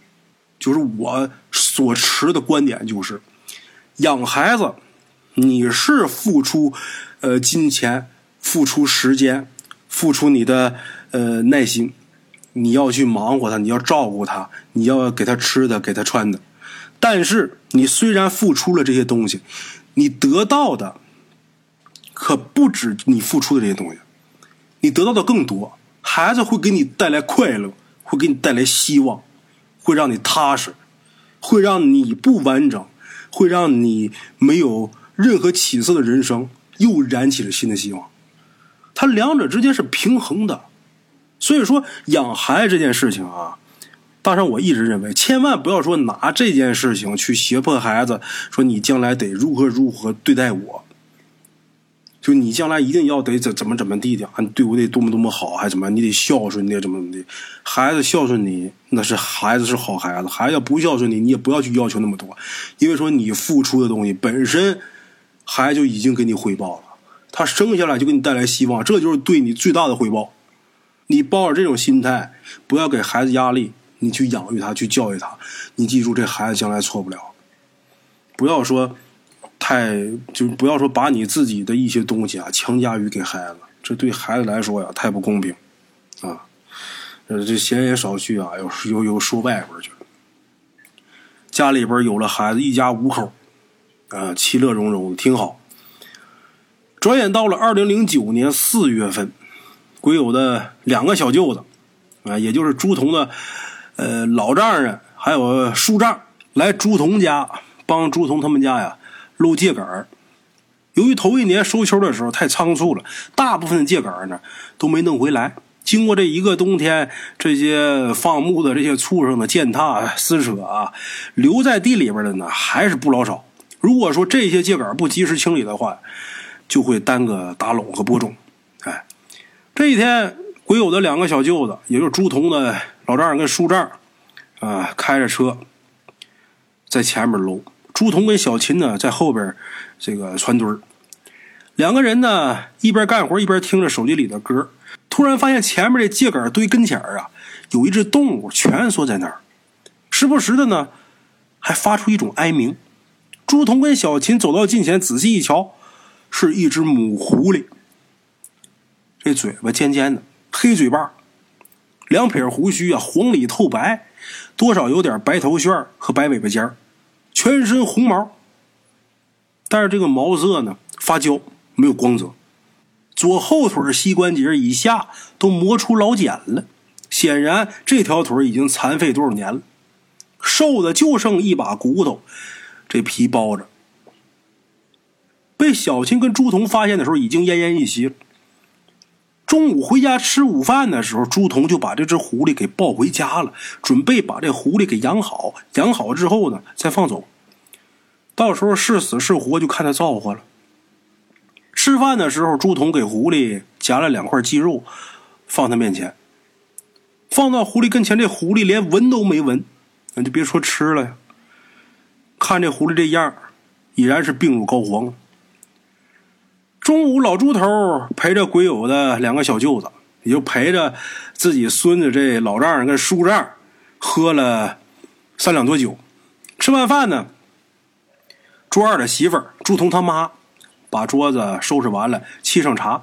就是我所持的观点，就是养孩子，你是付出呃金钱、付出时间、付出你的呃耐心，你要去忙活他，你要照顾他，你要给他吃的、给他穿的。但是你虽然付出了这些东西，你得到的可不止你付出的这些东西，你得到的更多。孩子会给你带来快乐。会给你带来希望，会让你踏实，会让你不完整，会让你没有任何起色的人生又燃起了新的希望。它两者之间是平衡的，所以说养孩子这件事情啊，大上我一直认为，千万不要说拿这件事情去胁迫孩子，说你将来得如何如何对待我。就你将来一定要得怎怎么怎么地的，你对我得多么多么好，还怎么你得孝顺，你怎么怎么地。孩子孝顺你，那是孩子是好孩子；孩子不孝顺你，你也不要去要求那么多，因为说你付出的东西本身，孩子就已经给你回报了。他生下来就给你带来希望，这就是对你最大的回报。你抱着这种心态，不要给孩子压力，你去养育他，去教育他。你记住，这孩子将来错不了。不要说。太就不要说把你自己的一些东西啊强加于给孩子，这对孩子来说呀太不公平，啊，呃这闲言少叙啊，又又又说外边去。家里边有了孩子，一家五口，啊，其乐融融的，挺好。转眼到了二零零九年四月份，鬼友的两个小舅子，啊，也就是朱彤的呃老丈人还有叔丈来朱彤家帮朱彤他们家呀。漏秸秆由于头一年收秋的时候太仓促了，大部分的秸秆呢都没弄回来。经过这一个冬天，这些放牧的这些畜生的践踏 [LAUGHS] 撕扯啊，留在地里边的呢还是不老少。如果说这些秸秆不及时清理的话，就会耽搁打垄和播种。哎，这一天，鬼友的两个小舅子，也就是朱仝的老丈人跟叔丈，啊，开着车在前面搂。朱彤跟小琴呢，在后边这个串堆儿，两个人呢一边干活一边听着手机里的歌。突然发现前面这秸秆堆跟前啊，有一只动物蜷缩在那儿，时不时的呢还发出一种哀鸣。朱彤跟小琴走到近前，仔细一瞧，是一只母狐狸，这嘴巴尖尖的，黑嘴巴，两撇胡须啊，黄里透白，多少有点白头旋和白尾巴尖全身红毛，但是这个毛色呢发焦，没有光泽，左后腿膝关节以下都磨出老茧了，显然这条腿已经残废多少年了，瘦的就剩一把骨头，这皮包着。被小青跟朱仝发现的时候，已经奄奄一息了。中午回家吃午饭的时候，朱仝就把这只狐狸给抱回家了，准备把这狐狸给养好。养好之后呢，再放走。到时候是死是活，就看他造化了。吃饭的时候，朱仝给狐狸夹了两块鸡肉，放他面前。放到狐狸跟前，这狐狸连闻都没闻，那就别说吃了呀。看这狐狸这样，已然是病入膏肓了。中午，老猪头陪着鬼友的两个小舅子，也就陪着自己孙子这老丈人跟叔丈喝了三两多酒。吃完饭呢，朱二的媳妇儿朱彤他妈把桌子收拾完了，沏上茶。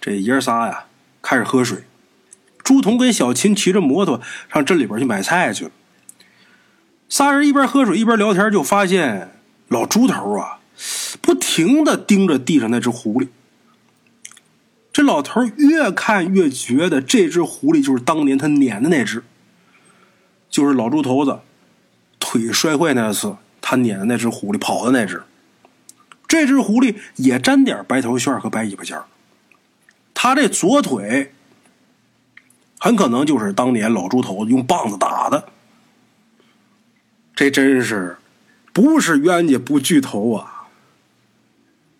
这爷仨呀，开始喝水。朱彤跟小秦骑着摩托上镇里边去买菜去了。仨人一边喝水一边聊天，就发现老朱头啊。不停的盯着地上那只狐狸，这老头越看越觉得这只狐狸就是当年他撵的那只，就是老猪头子腿摔坏那次他撵的那只狐狸跑的那只。这只狐狸也沾点白头旋和白尾巴尖他这左腿很可能就是当年老猪头子用棒子打的。这真是不是冤家不聚头啊！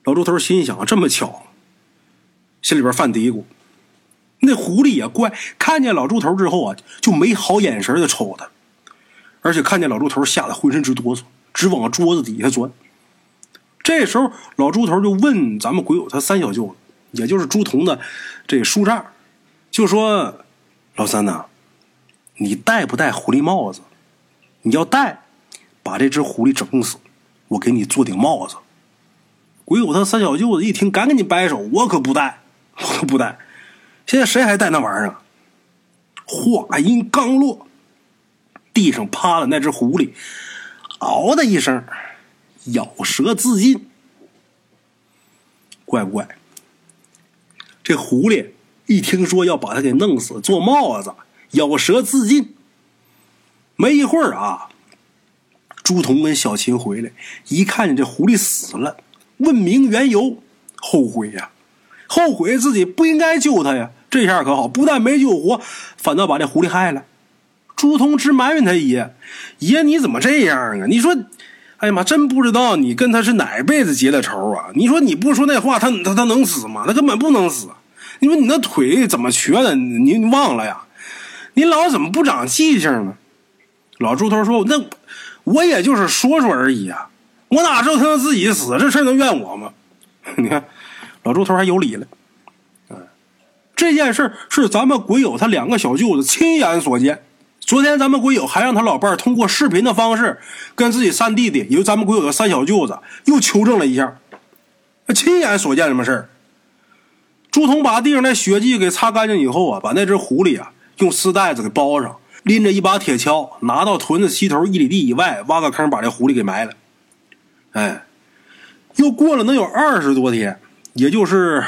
老猪头心想：这么巧，心里边犯嘀咕。那狐狸也怪，看见老猪头之后啊，就没好眼神的瞅他，而且看见老猪头吓得浑身直哆嗦，直往桌子底下钻。这时候，老猪头就问咱们鬼友他三小舅子，也就是朱仝的这叔丈，就说：“老三呐，你戴不戴狐狸帽子？你要戴，把这只狐狸整死，我给你做顶帽子。”鬼友他三小舅子一听，赶紧摆手：“我可不带，我可不带！现在谁还带那玩意儿？”话音刚落，地上趴的那只狐狸，嗷的一声，咬舌自尽。怪不怪？这狐狸一听说要把他给弄死，做帽子，咬舌自尽。没一会儿啊，朱仝跟小琴回来，一看见这狐狸死了。问明缘由，后悔呀，后悔自己不应该救他呀。这下可好，不但没救活，反倒把这狐狸害了。朱通直埋怨他爷：“爷你怎么这样啊？你说，哎呀妈，真不知道你跟他是哪辈子结的仇啊？你说你不说那话，他他他能死吗？他根本不能死。你说你那腿怎么瘸的？你忘了呀？你老怎么不长记性呢？”老猪头说：“那我也就是说说而已啊。”我哪知道他能自己死？这事能怨我吗？[LAUGHS] 你看，老猪头还有理了。这件事是咱们鬼友他两个小舅子亲眼所见。昨天咱们鬼友还让他老伴通过视频的方式跟自己三弟弟，也就咱们鬼友的三小舅子又求证了一下，亲眼所见什么事儿？朱彤把地上那血迹给擦干净以后啊，把那只狐狸啊用丝带子给包上，拎着一把铁锹，拿到屯子西头一里地以外挖个坑，把这狐狸给埋了。哎，又过了能有二十多天，也就是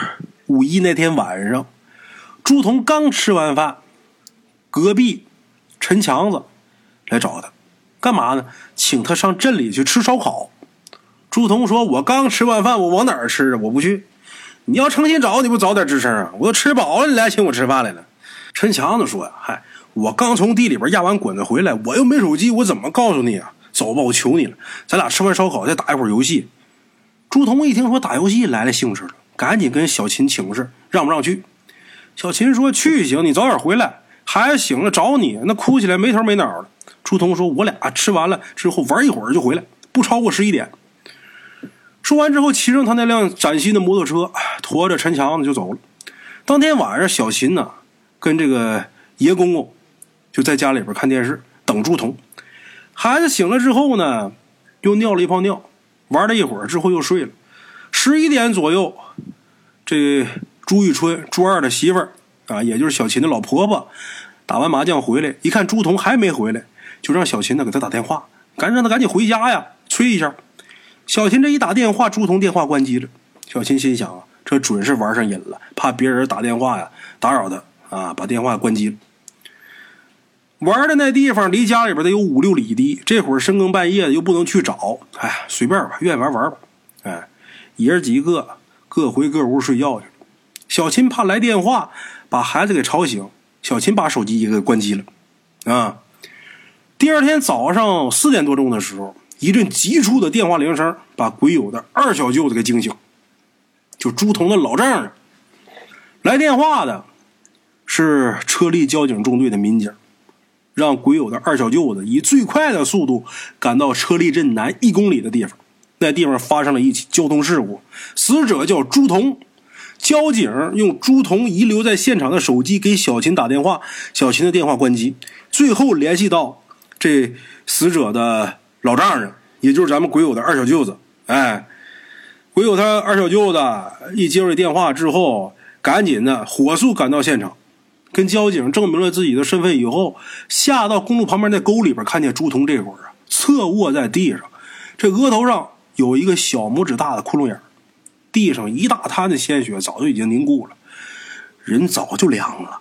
五一那天晚上，朱仝刚吃完饭，隔壁陈强子来找他，干嘛呢？请他上镇里去吃烧烤。朱仝说：“我刚吃完饭，我往哪儿吃啊？我不去。你要诚心找，你不早点吱声啊？我都吃饱了，你来请我吃饭来了。”陈强子说：“呀，嗨，我刚从地里边压完滚子回来，我又没手机，我怎么告诉你啊？”走吧，我求你了，咱俩吃完烧烤再打一会儿游戏。朱仝一听说打游戏来了兴致了，赶紧跟小秦请示，让不让去？小秦说去行，你早点回来，孩子醒了找你，那哭起来没头没脑的。朱仝说，我俩吃完了之后玩一会儿就回来，不超过十一点。说完之后，骑上他那辆崭新的摩托车，驮着陈强子就走了。当天晚上，小秦呢跟这个爷公公就在家里边看电视，等朱仝。孩子醒了之后呢，又尿了一泡尿，玩了一会儿之后又睡了。十一点左右，这朱玉春朱二的媳妇儿啊，也就是小秦的老婆婆，打完麻将回来，一看朱彤还没回来，就让小秦呢给他打电话，赶紧让他赶紧回家呀，催一下。小秦这一打电话，朱彤电话关机了。小秦心想啊，这准是玩上瘾了，怕别人打电话呀打扰他啊，把电话关机了。玩的那地方离家里边得有五六里地，这会儿深更半夜的又不能去找，哎，随便吧，愿意玩玩吧。哎，爷儿几个各回各屋睡觉去。小秦怕来电话把孩子给吵醒，小秦把手机也给关机了。啊，第二天早上四点多钟的时候，一阵急促的电话铃声把鬼友的二小舅子给惊醒，就朱彤的老丈人。来电话的是车力交警中队的民警。让鬼友的二小舅子以最快的速度赶到车立镇南一公里的地方，那地方发生了一起交通事故，死者叫朱彤。交警用朱彤遗留在现场的手机给小秦打电话，小秦的电话关机，最后联系到这死者的老丈人，也就是咱们鬼友的二小舅子。哎，鬼友他二小舅子一接到电话之后，赶紧的火速赶到现场。跟交警证明了自己的身份以后，下到公路旁边那沟里边，看见朱彤这会儿啊，侧卧在地上，这额头上有一个小拇指大的窟窿眼地上一大滩的鲜血早就已经凝固了，人早就凉了，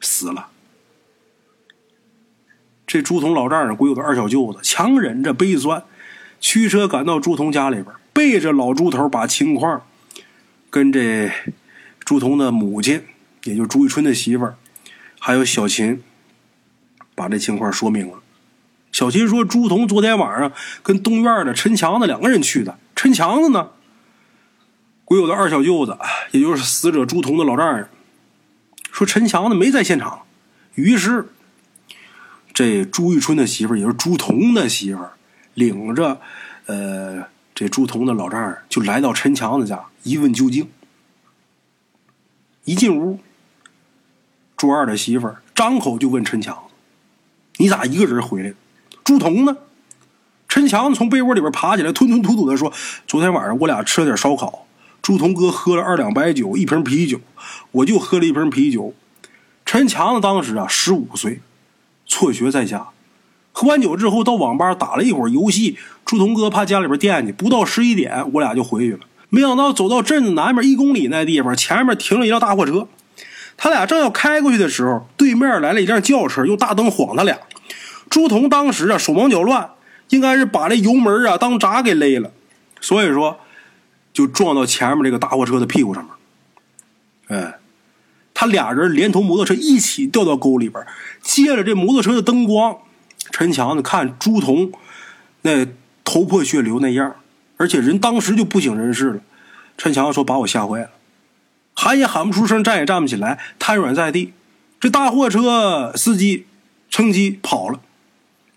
死了。这朱彤老丈人鬼友的二小舅子强忍着悲酸，驱车赶到朱彤家里边，背着老朱头把情况跟这朱彤的母亲。也就朱玉春的媳妇儿，还有小秦，把这情况说明了。小秦说：“朱彤昨天晚上跟东院的陈强子两个人去的。陈强子呢，鬼友的二小舅子，也就是死者朱彤的老丈人，说陈强子没在现场。于是，这朱玉春的媳妇儿，也是朱彤的媳妇儿，领着呃这朱彤的老丈人，就来到陈强子家一问究竟。一进屋。”朱二的媳妇儿张口就问陈强：“你咋一个人回来？朱彤呢？”陈强从被窝里边爬起来，吞吞吐吐的说：“昨天晚上我俩吃了点烧烤，朱彤哥喝了二两白酒，一瓶啤酒，我就喝了一瓶啤酒。”陈强子当时啊十五岁，辍学在家，喝完酒之后到网吧打了一会儿游戏。朱彤哥怕家里边惦记，不到十一点我俩就回去了。没想到走到镇子南面一公里那地方，前面停了一辆大货车。他俩正要开过去的时候，对面来了一辆轿车，用大灯晃他俩。朱彤当时啊手忙脚乱，应该是把这油门啊当闸给勒了，所以说就撞到前面这个大货车的屁股上面。哎，他俩人连同摩托车一起掉到沟里边，借着这摩托车的灯光，陈强子看朱彤那头破血流那样，而且人当时就不省人事了。陈强说：“把我吓坏了。”喊也喊不出声，站也站不起来，瘫软在地。这大货车司机趁机跑了。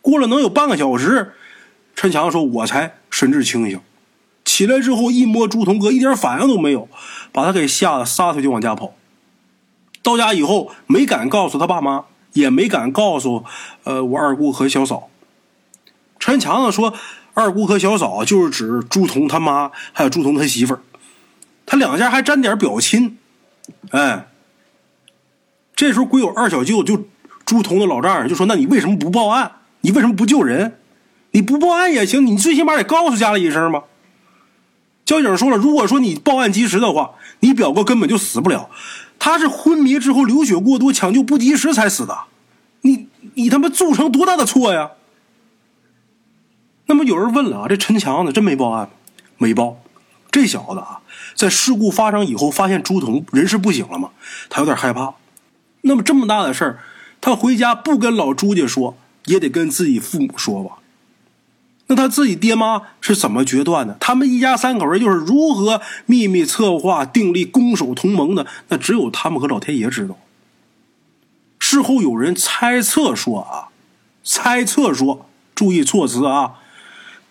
过了能有半个小时，陈强说：“我才神志清醒，起来之后一摸朱彤哥，一点反应都没有，把他给吓得撒腿就往家跑。到家以后没敢告诉他爸妈，也没敢告诉呃我二姑和小嫂。陈强子说，二姑和小嫂就是指朱彤他妈，还有朱彤他媳妇儿。”他两家还沾点表亲，哎，这时候鬼友二小舅就朱彤的老丈人就说：“那你为什么不报案？你为什么不救人？你不报案也行，你最起码得告诉家里一声吧。”交警说了：“如果说你报案及时的话，你表哥根本就死不了，他是昏迷之后流血过多，抢救不及时才死的。你你他妈铸成多大的错呀？”那么有人问了啊，这陈强子真没报案？没报。这小子啊，在事故发生以后，发现朱彤人事不省了嘛，他有点害怕。那么这么大的事儿，他回家不跟老朱家说，也得跟自己父母说吧？那他自己爹妈是怎么决断的？他们一家三口人又是如何秘密策划、订立攻守同盟的？那只有他们和老天爷知道。事后有人猜测说啊，猜测说，注意措辞啊，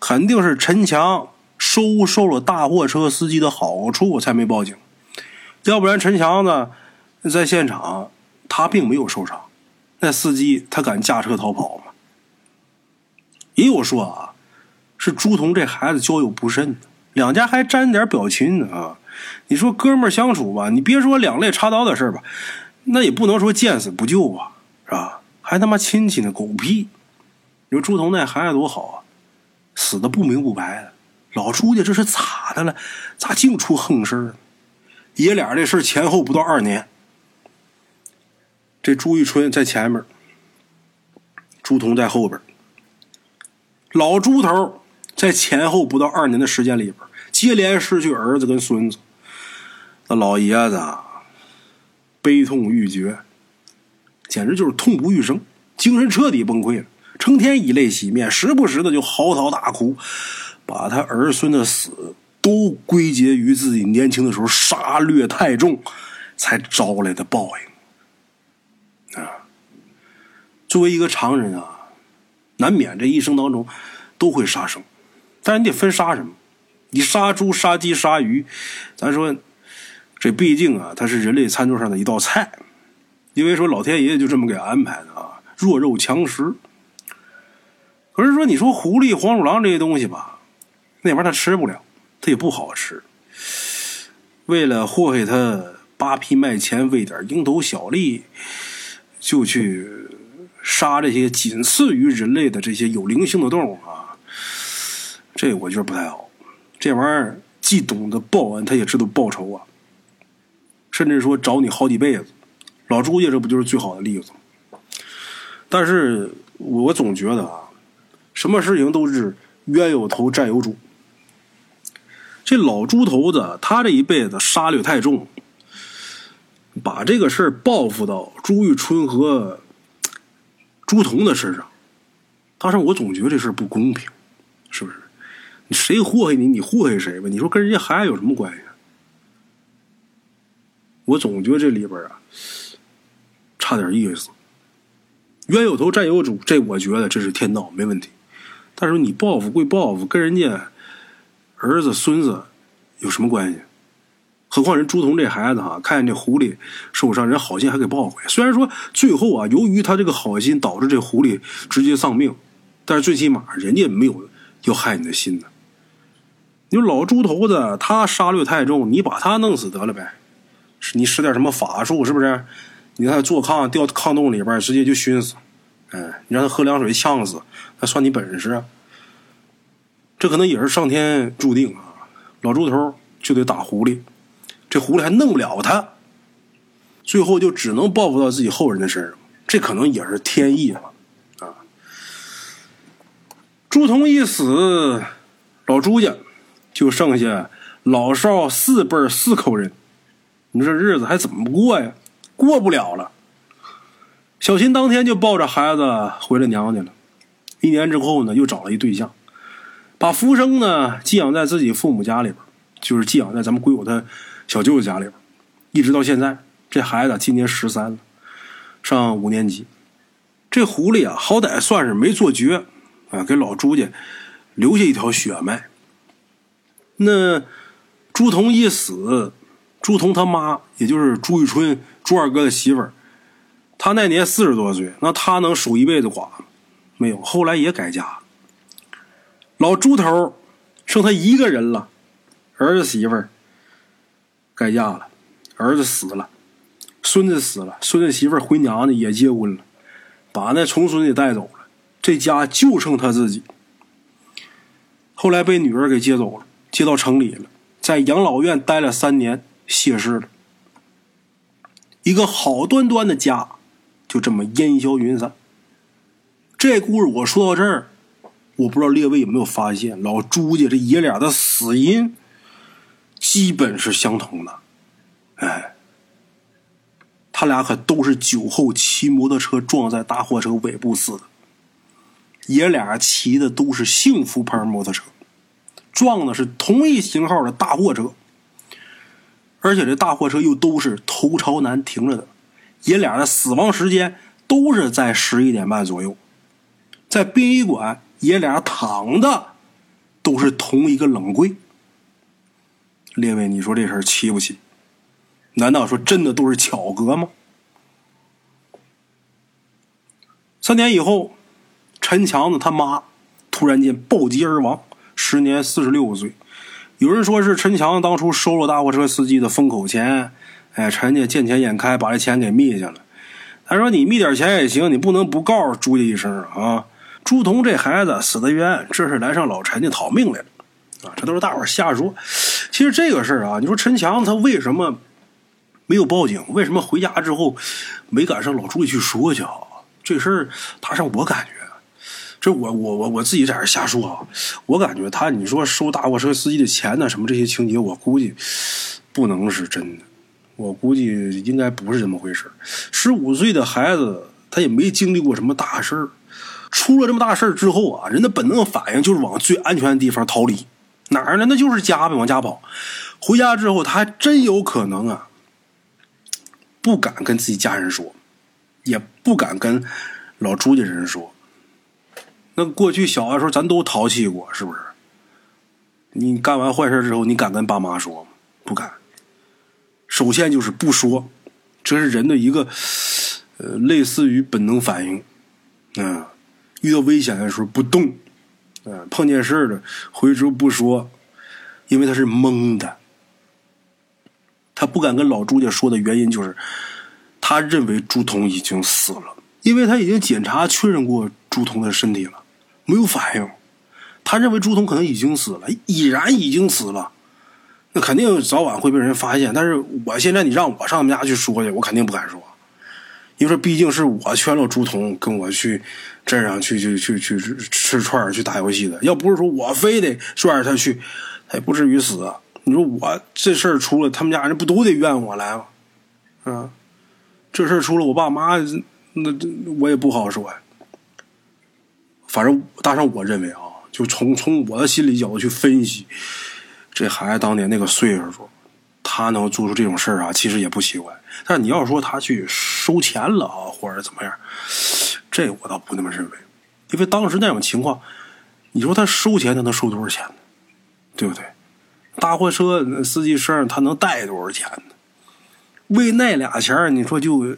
肯定是陈强。收受了大货车司机的好处，才没报警。要不然，陈强子在现场，他并没有受伤。那司机他敢驾车逃跑吗？也有说啊，是朱彤这孩子交友不慎，两家还沾点表亲呢啊！你说哥们儿相处吧，你别说两肋插刀的事吧，那也不能说见死不救啊，是吧？还他妈亲戚呢，狗屁！你说朱彤那孩子多好啊，死的不明不白的。老朱家这是咋的了？咋净出横事儿？爷俩这事前后不到二年。这朱玉春在前面，朱彤在后边。老朱头在前后不到二年的时间里边，接连失去儿子跟孙子，那老爷子悲痛欲绝，简直就是痛不欲生，精神彻底崩溃了，成天以泪洗面，时不时的就嚎啕大哭。把他儿孙的死都归结于自己年轻的时候杀掠太重，才招来的报应。啊，作为一个常人啊，难免这一生当中都会杀生，但你得分杀什么。你杀猪、杀鸡、杀鱼，咱说这毕竟啊，它是人类餐桌上的一道菜，因为说老天爷就这么给安排的啊，弱肉强食。可是说你说狐狸、黄鼠狼这些东西吧。那玩意儿他吃不了，他也不好吃。为了祸害他扒皮卖钱，为点蝇头小利，就去杀这些仅次于人类的这些有灵性的动物啊！这我觉得不太好。这玩意儿既懂得报恩，他也知道报仇啊，甚至说找你好几辈子。老朱家这不就是最好的例子？但是我总觉得啊，什么事情都是冤有头债有主。这老猪头子，他这一辈子杀掠太重，把这个事儿报复到朱玉春和朱彤的身上。但是我总觉得这事不公平，是不是？谁祸害你，你祸害谁吧？你说跟人家孩子有什么关系？我总觉得这里边啊，差点意思。冤有头债有主，这我觉得这是天道，没问题。但是你报复归报复，跟人家。儿子、孙子有什么关系？何况人朱彤这孩子哈，看见这狐狸受伤，人好心还给抱回来。虽然说最后啊，由于他这个好心导致这狐狸直接丧命，但是最起码人家没有要害你的心呢。你说老猪头子他杀戮太重，你把他弄死得了呗？你使点什么法术是不是？你让他坐炕掉炕洞里边，直接就熏死。哎，你让他喝凉水呛死，那算你本事啊？这可能也是上天注定啊！老猪头就得打狐狸，这狐狸还弄不了他，最后就只能报复到自己后人的身上。这可能也是天意吧？啊！朱仝一死，老朱家就剩下老少四辈四口人，你说这日子还怎么过呀？过不了了。小琴当天就抱着孩子回了娘家了。一年之后呢，又找了一对象。把福生呢寄养在自己父母家里边，就是寄养在咱们归友他小舅子家里边，一直到现在。这孩子今年十三了，上五年级。这狐狸啊，好歹算是没做绝啊，给老朱家留下一条血脉。那朱仝一死，朱仝他妈，也就是朱玉春朱二哥的媳妇儿，他那年四十多岁，那他能守一辈子寡？没有，后来也改嫁。老猪头剩他一个人了，儿子媳妇儿改嫁了，儿子死了，孙子死了，孙子媳妇儿回娘家也结婚了，把那重孙也带走了，这家就剩他自己。后来被女儿给接走了，接到城里了，在养老院待了三年，谢世了。一个好端端的家，就这么烟消云散。这故事我说到这儿。我不知道列位有没有发现，老朱家这爷俩的死因基本是相同的。哎，他俩可都是酒后骑摩托车撞在大货车尾部死的。爷俩骑的都是幸福牌摩托车，撞的是同一型号的大货车，而且这大货车又都是头朝南停着的。爷俩的死亡时间都是在十一点半左右，在殡仪馆。爷俩躺的都是同一个冷柜，列位，你说这事儿奇不奇？难道说真的都是巧合吗？三年以后，陈强子他妈突然间暴疾而亡，时年四十六岁。有人说是陈强当初收了大货车司机的封口钱，哎，陈家见钱眼开把这钱给密去了。他说：“你密点钱也行，你不能不告诉朱家一声啊！朱彤这孩子死的冤，这是来上老陈家讨命来了啊！这都是大伙瞎说。其实这个事儿啊，你说陈强他为什么没有报警？为什么回家之后没敢上老朱家去说去啊？这事儿，他让我感觉。”这我我我我自己在这瞎说啊！我感觉他你说收大货车司机的钱呢，什么这些情节，我估计不能是真的。我估计应该不是这么回事十五岁的孩子，他也没经历过什么大事儿。出了这么大事之后啊，人的本能反应就是往最安全的地方逃离。哪儿呢？那就是家呗，往家跑。回家之后，他还真有可能啊，不敢跟自己家人说，也不敢跟老朱家人说。那过去小的时候，咱都淘气过，是不是？你干完坏事之后，你敢跟爸妈说吗？不敢。首先就是不说，这是人的一个呃，类似于本能反应。嗯，遇到危险的时候不动，碰见事儿了回头不说，因为他是懵的。他不敢跟老朱家说的原因就是，他认为朱彤已经死了，因为他已经检查确认过朱彤的身体了。没有反应，他认为朱彤可能已经死了，已然已经死了，那肯定早晚会被人发现。但是我现在你让我上他们家去说去，我肯定不敢说，因为毕竟是我劝了朱彤跟我去镇上去去去去吃串去打游戏的。要不是说我非得拽着他去，他也不至于死。你说我这事儿出了，他们家人不都得怨我来吗？啊，这事儿出了，我爸妈那我也不好说。反正大圣，我认为啊，就从从我的心理角度去分析，这孩子当年那个岁数，他能做出这种事儿啊，其实也不奇怪。但你要说他去收钱了啊，或者怎么样，这我倒不那么认为，因为当时那种情况，你说他收钱，他能收多少钱呢？对不对？大货车司机身上他能带多少钱呢？为那俩钱你说就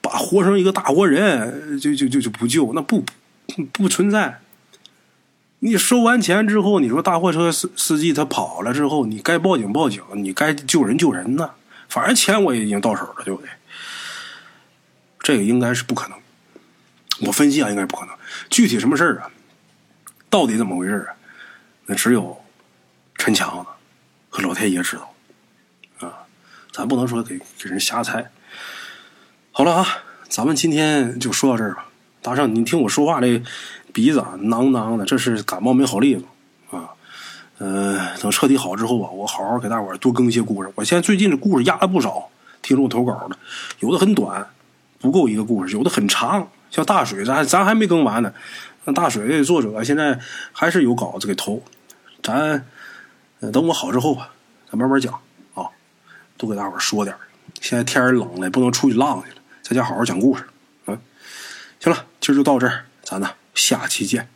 把活成一个大活人，就就就就不救，那不。不存在。你收完钱之后，你说大货车司司机他跑了之后，你该报警报警，你该救人救人呢。反正钱我也已经到手了，对不对？这个应该是不可能。我分析啊，应该不可能。具体什么事儿啊？到底怎么回事啊？那只有陈强和老天爷知道啊。咱不能说给给人瞎猜。好了啊，咱们今天就说到这儿吧。大圣，你听我说话，这鼻子啊囔囔的，这是感冒没好利索啊。嗯，等彻底好之后啊，我好好给大伙多更一些故事。我现在最近这故事压了不少，听众投稿的，有的很短，不够一个故事；有的很长，像大水，咱咱还没更完呢。那大水作者现在还是有稿子给投，咱等我好之后吧，咱慢慢讲啊，多给大伙说点现在天冷了，不能出去浪去了，在家好好讲故事。嗯行了，今儿就到这儿，咱呢下期见。